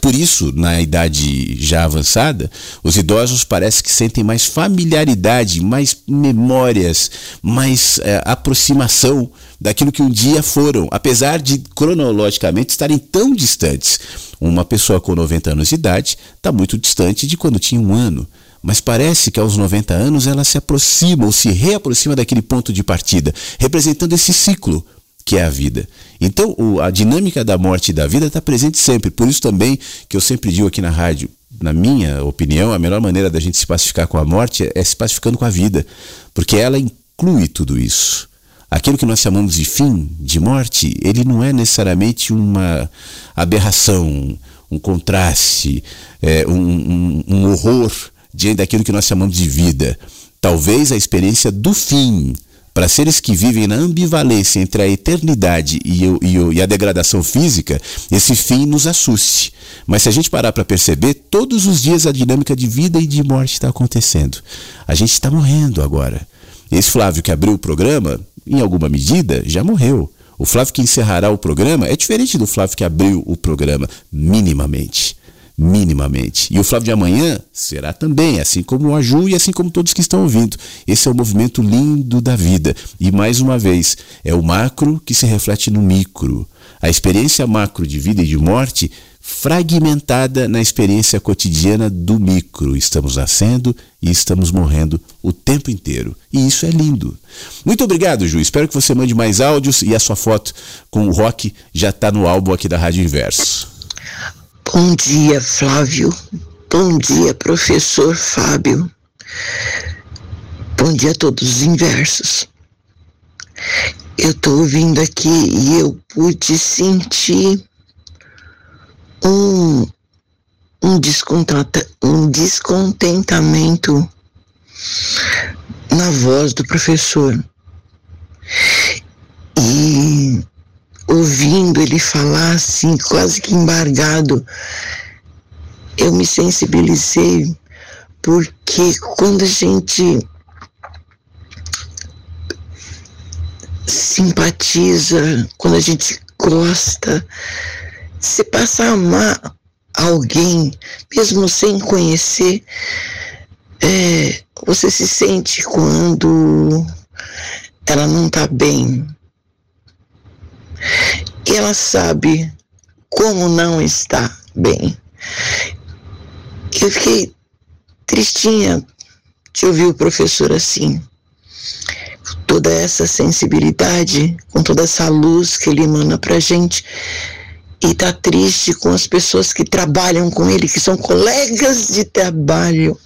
Por isso, na idade já avançada, os idosos parece que sentem mais familiaridade, mais memórias, mais é, aproximação daquilo que um dia foram, apesar de cronologicamente estarem tão distantes. Uma pessoa com 90 anos de idade está muito distante de quando tinha um ano mas parece que aos 90 anos ela se aproxima ou se reaproxima daquele ponto de partida, representando esse ciclo que é a vida. Então, o, a dinâmica da morte e da vida está presente sempre. Por isso também que eu sempre digo aqui na rádio, na minha opinião, a melhor maneira da gente se pacificar com a morte é, é se pacificando com a vida, porque ela inclui tudo isso. Aquilo que nós chamamos de fim, de morte, ele não é necessariamente uma aberração, um contraste, é, um, um, um horror diante daquilo que nós chamamos de vida. Talvez a experiência do fim, para seres que vivem na ambivalência entre a eternidade e, o, e, o, e, a degradação física, esse fim nos assuste. Mas se a gente parar para perceber, todos os dias a dinâmica de vida e de morte está acontecendo. A gente está morrendo agora. Esse Flávio que abriu o programa, em alguma medida, já morreu. O Flávio que encerrará o programa é diferente do Flávio que abriu o programa, minimamente minimamente. E o Flávio de amanhã será também, assim como o Aju e assim como todos que estão ouvindo. Esse é o movimento lindo da vida. E mais uma vez, é o macro que se reflete no micro. A experiência macro de vida e de morte fragmentada na experiência cotidiana do micro. Estamos nascendo e estamos morrendo o tempo inteiro. E isso é lindo. Muito obrigado, Ju. Espero que você mande mais áudios e a sua foto com o rock já está no álbum aqui da Rádio Inverso. Bom dia, Flávio. Bom dia, professor Fábio. Bom dia a todos os inversos. Eu estou ouvindo aqui e eu pude sentir um, um, um descontentamento na voz do professor. E ouvindo ele falar assim, quase que embargado, eu me sensibilizei, porque quando a gente simpatiza, quando a gente gosta, se passa a amar alguém, mesmo sem conhecer, é, você se sente quando ela não está bem. E ela sabe como não está bem. Eu fiquei tristinha de ouvir o professor assim. Toda essa sensibilidade, com toda essa luz que ele emana pra gente. E tá triste com as pessoas que trabalham com ele, que são colegas de trabalho.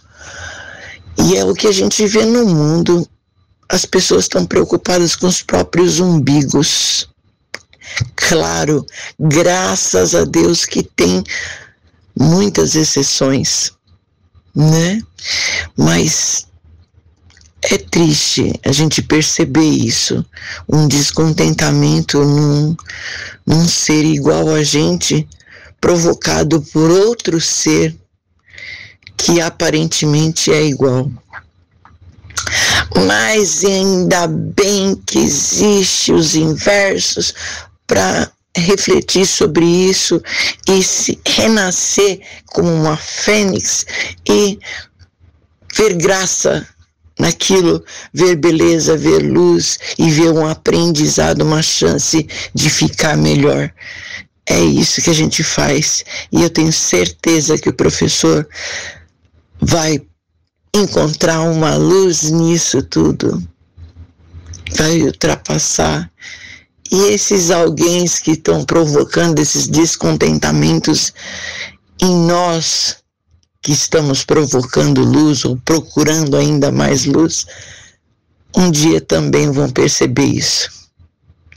E é o que a gente vê no mundo. As pessoas estão preocupadas com os próprios umbigos. Claro, graças a Deus que tem muitas exceções, né? Mas é triste a gente perceber isso, um descontentamento num, num ser igual a gente, provocado por outro ser que aparentemente é igual. Mas ainda bem que existe os inversos para refletir sobre isso e se renascer como uma fênix e ver graça naquilo, ver beleza, ver luz e ver um aprendizado, uma chance de ficar melhor. É isso que a gente faz e eu tenho certeza que o professor vai encontrar uma luz nisso tudo, vai ultrapassar e esses alguém que estão provocando esses descontentamentos em nós, que estamos provocando luz ou procurando ainda mais luz, um dia também vão perceber isso.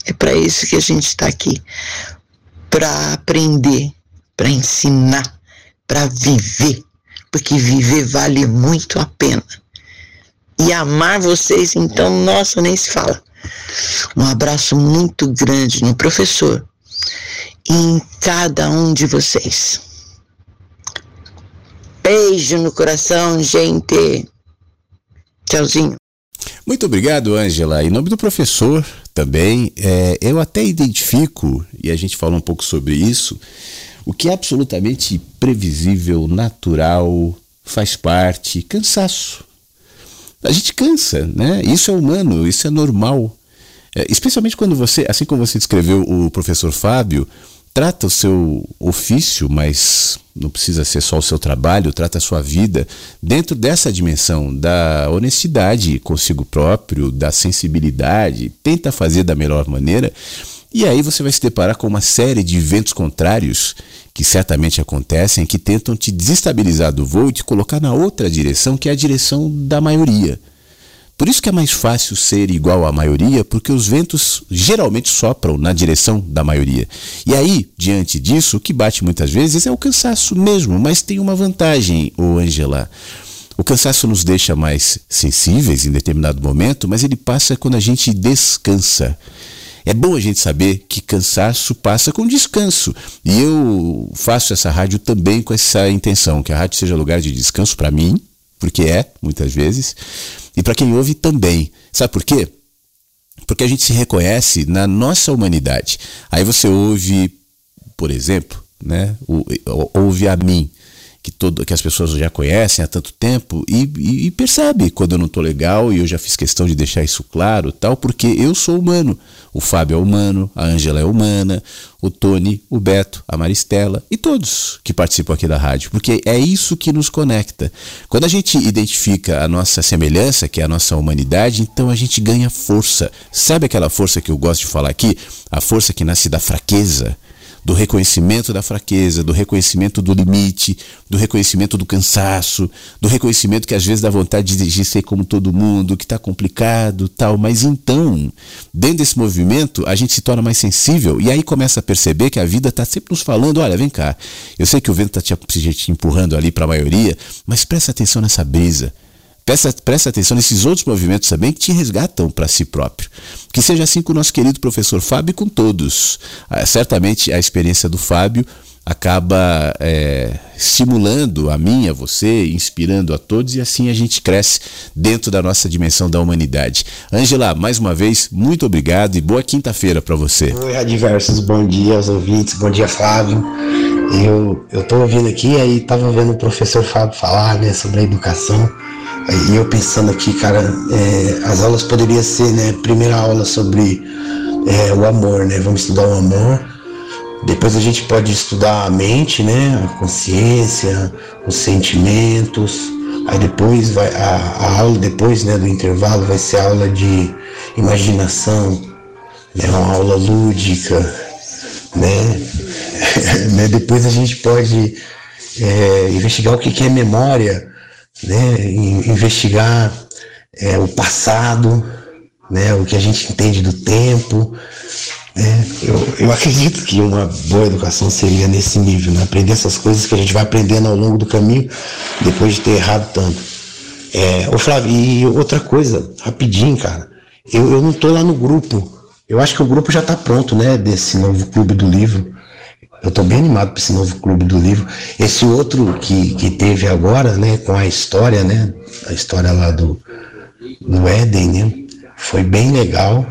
É para isso que a gente está aqui para aprender, para ensinar, para viver, porque viver vale muito a pena. E amar vocês, então, nossa, nem se fala. Um abraço muito grande no professor e em cada um de vocês. Beijo no coração, gente. Tchauzinho. Muito obrigado, Ângela. Em nome do professor também, é, eu até identifico, e a gente falou um pouco sobre isso, o que é absolutamente previsível, natural, faz parte, cansaço. A gente cansa, né? Isso é humano, isso é normal. É, especialmente quando você, assim como você descreveu o professor Fábio, trata o seu ofício, mas não precisa ser só o seu trabalho, trata a sua vida dentro dessa dimensão da honestidade consigo próprio, da sensibilidade, tenta fazer da melhor maneira. E aí você vai se deparar com uma série de eventos contrários que certamente acontecem, que tentam te desestabilizar do voo e te colocar na outra direção, que é a direção da maioria. Por isso que é mais fácil ser igual à maioria, porque os ventos geralmente sopram na direção da maioria. E aí, diante disso, o que bate muitas vezes é o cansaço mesmo, mas tem uma vantagem, o Angela. O cansaço nos deixa mais sensíveis em determinado momento, mas ele passa quando a gente descansa. É bom a gente saber que cansaço passa com descanso. E eu faço essa rádio também com essa intenção, que a rádio seja lugar de descanso para mim, porque é, muitas vezes, e para quem ouve também. Sabe por quê? Porque a gente se reconhece na nossa humanidade. Aí você ouve, por exemplo, né, ouve a mim que, todo, que as pessoas já conhecem há tanto tempo e, e, e percebe quando eu não estou legal e eu já fiz questão de deixar isso claro, tal, porque eu sou humano. O Fábio é humano, a Ângela é humana, o Tony, o Beto, a Maristela e todos que participam aqui da rádio, porque é isso que nos conecta. Quando a gente identifica a nossa semelhança, que é a nossa humanidade, então a gente ganha força. Sabe aquela força que eu gosto de falar aqui? A força que nasce da fraqueza do reconhecimento da fraqueza, do reconhecimento do limite, do reconhecimento do cansaço, do reconhecimento que às vezes dá vontade de, de ser como todo mundo, que está complicado, tal. Mas então, dentro desse movimento, a gente se torna mais sensível e aí começa a perceber que a vida está sempre nos falando: olha, vem cá, eu sei que o vento está te, te empurrando ali para a maioria, mas presta atenção nessa brisa. Presta, presta atenção nesses outros movimentos também que te resgatam para si próprio. Que seja assim com o nosso querido professor Fábio e com todos. Ah, certamente a experiência do Fábio acaba é, estimulando a mim, a você, inspirando a todos e assim a gente cresce dentro da nossa dimensão da humanidade. Angela, mais uma vez, muito obrigado e boa quinta-feira para você. Oi, Adversos, bom dia aos ouvintes, bom dia, Flávio. Eu, eu ouvindo aqui, aí tava vendo o professor Fábio falar, né, sobre a educação. E eu pensando aqui, cara, é, as aulas poderiam ser, né, primeira aula sobre é, o amor, né, vamos estudar o amor depois a gente pode estudar a mente, né? A consciência, os sentimentos. Aí depois vai a, a aula depois, né, do intervalo vai ser aula de imaginação, né, uma aula lúdica, né? né? Depois a gente pode é, investigar o que é memória, né? Investigar é, o passado, né? O que a gente entende do tempo, é, eu, eu acredito que uma boa educação seria nesse nível, né? aprender essas coisas que a gente vai aprendendo ao longo do caminho, depois de ter errado tanto. É, ô Flávio, e outra coisa, rapidinho, cara, eu, eu não tô lá no grupo. Eu acho que o grupo já tá pronto, né? Desse novo clube do livro. Eu tô bem animado para esse novo clube do livro. Esse outro que, que teve agora, né? Com a história, né? A história lá do, do Éden, né? Foi bem legal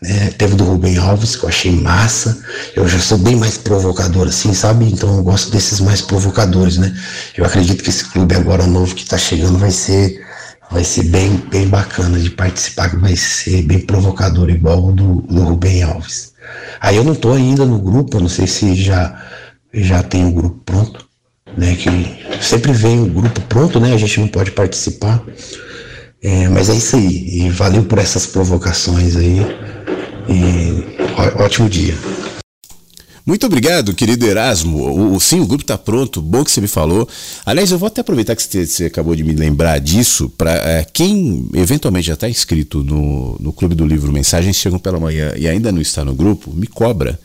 né? Teve do Rubem Alves, que eu achei massa. Eu já sou bem mais provocador, assim, sabe? Então eu gosto desses mais provocadores, né? Eu acredito que esse clube agora novo que tá chegando vai ser vai ser bem, bem bacana de participar, vai ser bem provocador, igual o do, do Rubem Alves. Aí eu não tô ainda no grupo, não sei se já, já tem o grupo pronto, né? Que sempre vem o grupo pronto, né? A gente não pode participar. É, mas é isso aí. E valeu por essas provocações aí. E ótimo dia. Muito obrigado, querido Erasmo. O, o, sim, o grupo está pronto. Bom que você me falou. Aliás, eu vou até aproveitar que você, você acabou de me lembrar disso. Para é, quem eventualmente já está inscrito no, no Clube do Livro Mensagens Chegam pela Manhã e ainda não está no grupo, me cobra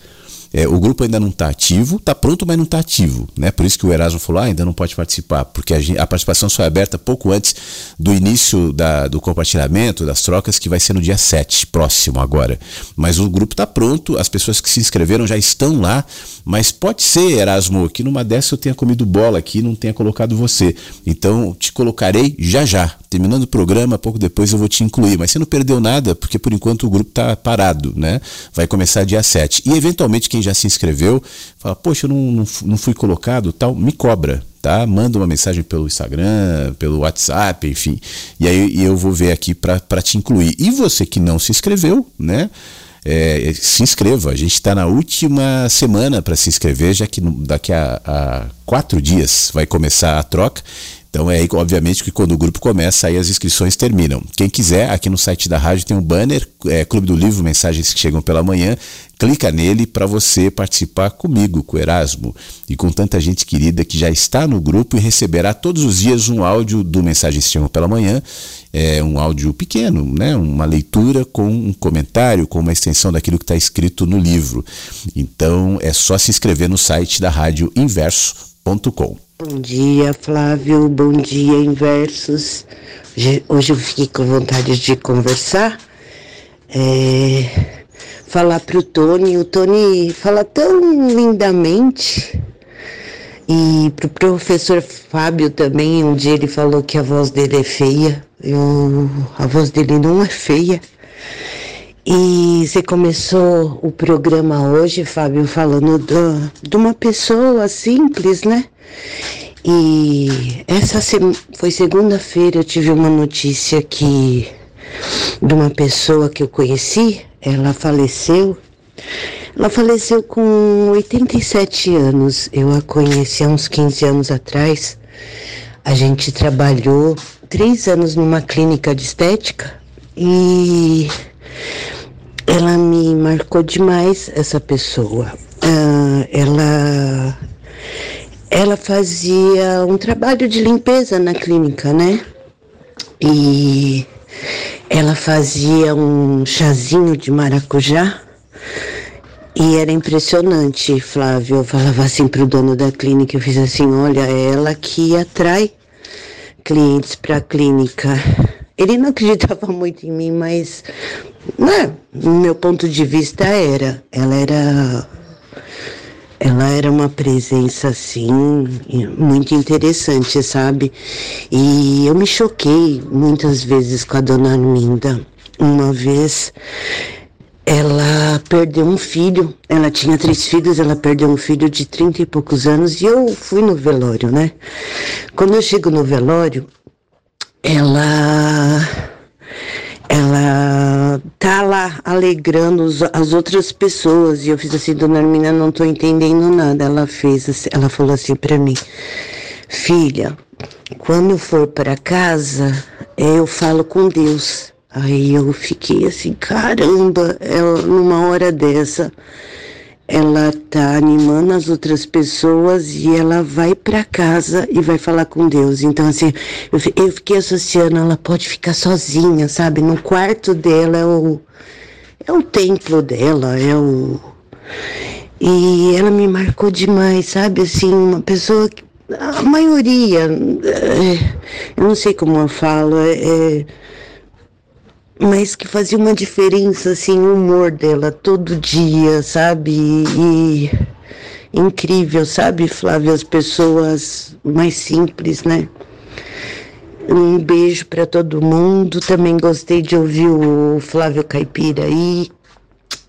é, o grupo ainda não está ativo, está pronto, mas não está ativo. Né? Por isso que o Erasmo falou, ah, ainda não pode participar, porque a, a participação só é aberta pouco antes do início da, do compartilhamento, das trocas, que vai ser no dia 7, próximo agora. Mas o grupo está pronto, as pessoas que se inscreveram já estão lá, mas pode ser, Erasmo, que numa dessa eu tenha comido bola aqui e não tenha colocado você. Então te colocarei já já. Terminando o programa, pouco depois eu vou te incluir. Mas você não perdeu nada, porque por enquanto o grupo está parado, né? Vai começar dia 7. E eventualmente quem já se inscreveu, fala, poxa, eu não, não, não fui colocado, tal, me cobra. Tá? Manda uma mensagem pelo Instagram, pelo WhatsApp, enfim. E aí eu vou ver aqui para te incluir. E você que não se inscreveu, né? É, se inscreva. A gente está na última semana para se inscrever, já que daqui a, a, quatro dias vai começar a troca. Então é obviamente que quando o grupo começa, aí as inscrições terminam. Quem quiser, aqui no site da rádio tem um banner, é, Clube do Livro, mensagens que chegam pela manhã. Clica nele para você participar comigo, com o Erasmo e com tanta gente querida que já está no grupo e receberá todos os dias um áudio do Mensagens que Chegam pela Manhã. É um áudio pequeno, né? uma leitura com um comentário, com uma extensão daquilo que está escrito no livro. Então é só se inscrever no site da rádio inverso.com. Bom dia, Flávio. Bom dia, Inversos. Hoje eu fiquei com vontade de conversar. É, falar pro Tony. O Tony fala tão lindamente. E pro professor Fábio também, um dia ele falou que a voz dele é feia. Eu, a voz dele não é feia. E você começou o programa hoje, Fábio, falando do, de uma pessoa simples, né? E essa foi segunda-feira eu tive uma notícia que de uma pessoa que eu conheci, ela faleceu. Ela faleceu com 87 anos. Eu a conheci há uns 15 anos atrás. A gente trabalhou três anos numa clínica de estética e ela me marcou demais essa pessoa. Uh, ela ela fazia um trabalho de limpeza na clínica, né? E ela fazia um chazinho de maracujá e era impressionante, Flávio. Eu falava assim pro dono da clínica, eu fiz assim, olha, é ela que atrai clientes para a clínica. Ele não acreditava muito em mim, mas né, meu ponto de vista era, ela era ela era uma presença assim muito interessante, sabe? E eu me choquei muitas vezes com a dona Arminda. Uma vez ela perdeu um filho, ela tinha três filhos, ela perdeu um filho de trinta e poucos anos e eu fui no velório, né? Quando eu chego no velório, ela ela tá lá alegrando os, as outras pessoas e eu fiz assim, dona Armina, não tô entendendo nada. Ela fez, assim, ela falou assim para mim, filha, quando for para casa, eu falo com Deus. Aí eu fiquei assim, caramba, ela, numa hora dessa, ela tá animando as outras pessoas e ela vai para casa e vai falar com Deus. Então, assim, eu, eu fiquei associando, ela pode ficar sozinha, sabe? No quarto dela é o, é o templo dela, é o. E ela me marcou demais, sabe? Assim, uma pessoa que. A maioria, é, eu não sei como eu falo, é, é mas que fazia uma diferença, assim, o humor dela todo dia, sabe? E, incrível, sabe, Flávia? As pessoas mais simples, né? Um beijo para todo mundo. Também gostei de ouvir o Flávio Caipira aí.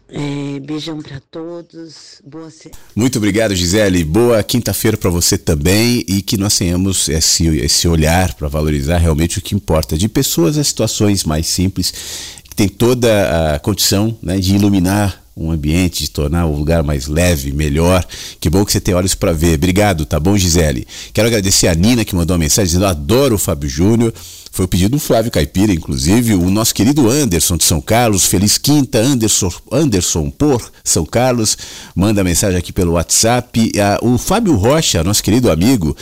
É, beijão para todos. Boa. Muito obrigado, Gisele. Boa quinta-feira para você também e que nós tenhamos esse, esse olhar para valorizar realmente o que importa de pessoas a situações mais simples, que tem toda a condição né, de iluminar um ambiente, de tornar o lugar mais leve, melhor. Que bom que você tem olhos para ver. Obrigado, tá bom, Gisele? Quero agradecer a Nina que mandou uma mensagem dizendo: adoro o Fábio Júnior. Foi o pedido do Flávio Caipira, inclusive, o nosso querido Anderson de São Carlos, Feliz Quinta, Anderson, Anderson por São Carlos, manda mensagem aqui pelo WhatsApp. O Fábio Rocha, nosso querido amigo,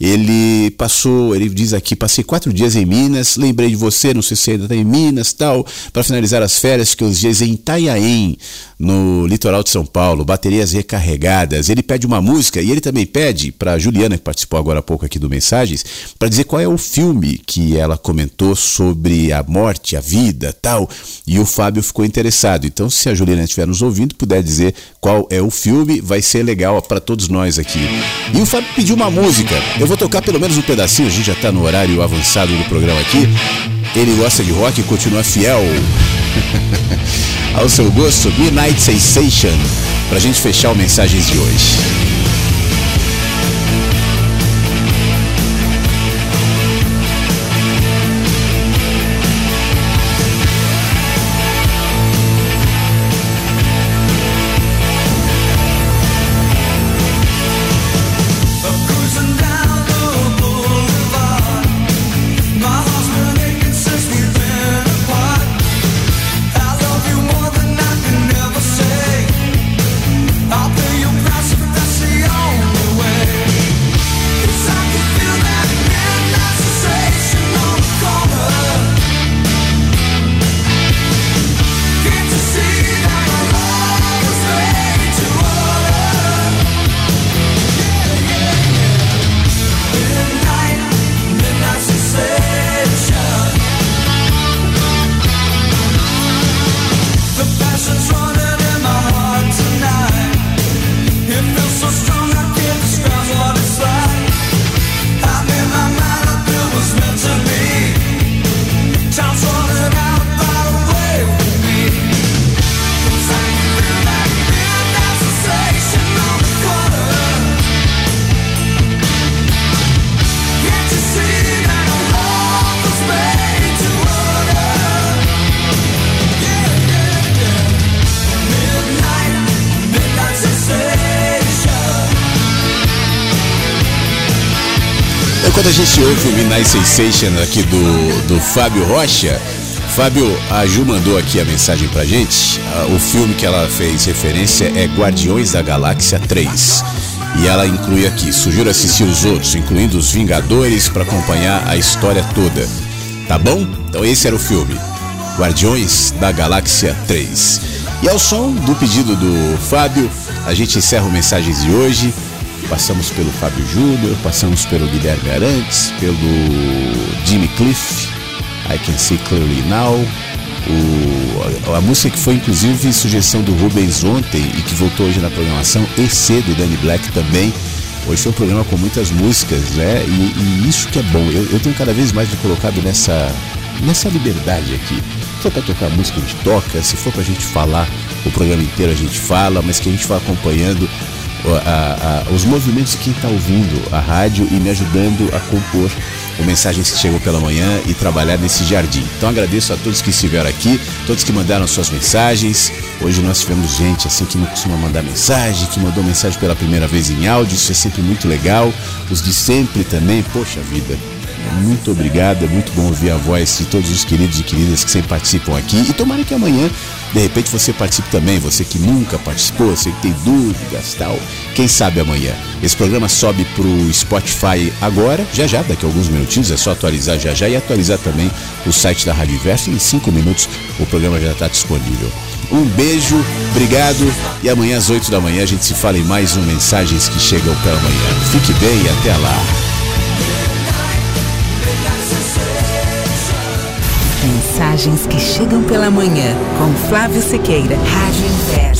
ele passou, ele diz aqui, passei quatro dias em Minas, lembrei de você, não sei se ainda está em Minas, tal, para finalizar as férias, que os dias em Itanhaém, no litoral de São Paulo, baterias recarregadas. Ele pede uma música e ele também pede para Juliana, que participou agora há pouco aqui do Mensagens, para dizer qual é o filme que ela comentou sobre a morte, a vida, tal. E o Fábio ficou interessado. Então, se a Juliana estiver nos ouvindo, puder dizer qual é o filme, vai ser legal para todos nós aqui. E o Fábio pediu uma música. Eu vou tocar pelo menos um pedacinho, a gente já está no horário avançado do programa aqui. Ele gosta de rock e continua fiel ao seu gosto. Midnight Sensation, a gente fechar o Mensagens de hoje. Gente ouve o Midnight Sensation aqui do, do Fábio Rocha, Fábio, a Ju mandou aqui a mensagem pra gente. O filme que ela fez referência é Guardiões da Galáxia 3. E ela inclui aqui, sugiro assistir os outros, incluindo os Vingadores, para acompanhar a história toda. Tá bom? Então esse era o filme. Guardiões da Galáxia 3. E ao som do pedido do Fábio, a gente encerra o Mensagens de hoje. Passamos pelo Fábio Júnior, passamos pelo Guilherme Arantes, pelo Jimmy Cliff, I Can See Clearly Now, O, a, a, música que foi inclusive sugestão do Rubens ontem e que voltou hoje na programação, EC do Danny Black também. Hoje foi um programa com muitas músicas, né? E, e isso que é bom. Eu, eu, tenho cada vez mais me colocado nessa, nessa liberdade aqui. Se for para tocar música, a gente toca. Se for para a gente falar o programa inteiro, a gente fala. Mas que a gente vá acompanhando a, a, os movimentos que está ouvindo a rádio e me ajudando a compor o Mensagens que Chegam pela Manhã e trabalhar nesse jardim. Então agradeço a todos que estiveram aqui, todos que mandaram suas mensagens. Hoje nós tivemos gente assim que não costuma mandar mensagem, que mandou mensagem pela primeira vez em áudio, isso é sempre muito legal. Os de sempre também, poxa vida, muito obrigado, é muito bom ouvir a voz de todos os queridos e queridas que sempre participam aqui. E tomara que amanhã, de repente, você participe também, você que nunca participou, você que tem dúvidas tal. Quem sabe amanhã. Esse programa sobe pro Spotify agora, já já, daqui a alguns minutinhos, é só atualizar já já e atualizar também o site da Rádio Inverso. Em cinco minutos o programa já está disponível. Um beijo, obrigado e amanhã às 8 da manhã a gente se fala em mais um Mensagens que Chegam pela Manhã. Fique bem e até lá. Mensagens que chegam pela manhã com Flávio Sequeira, Rádio Inverno.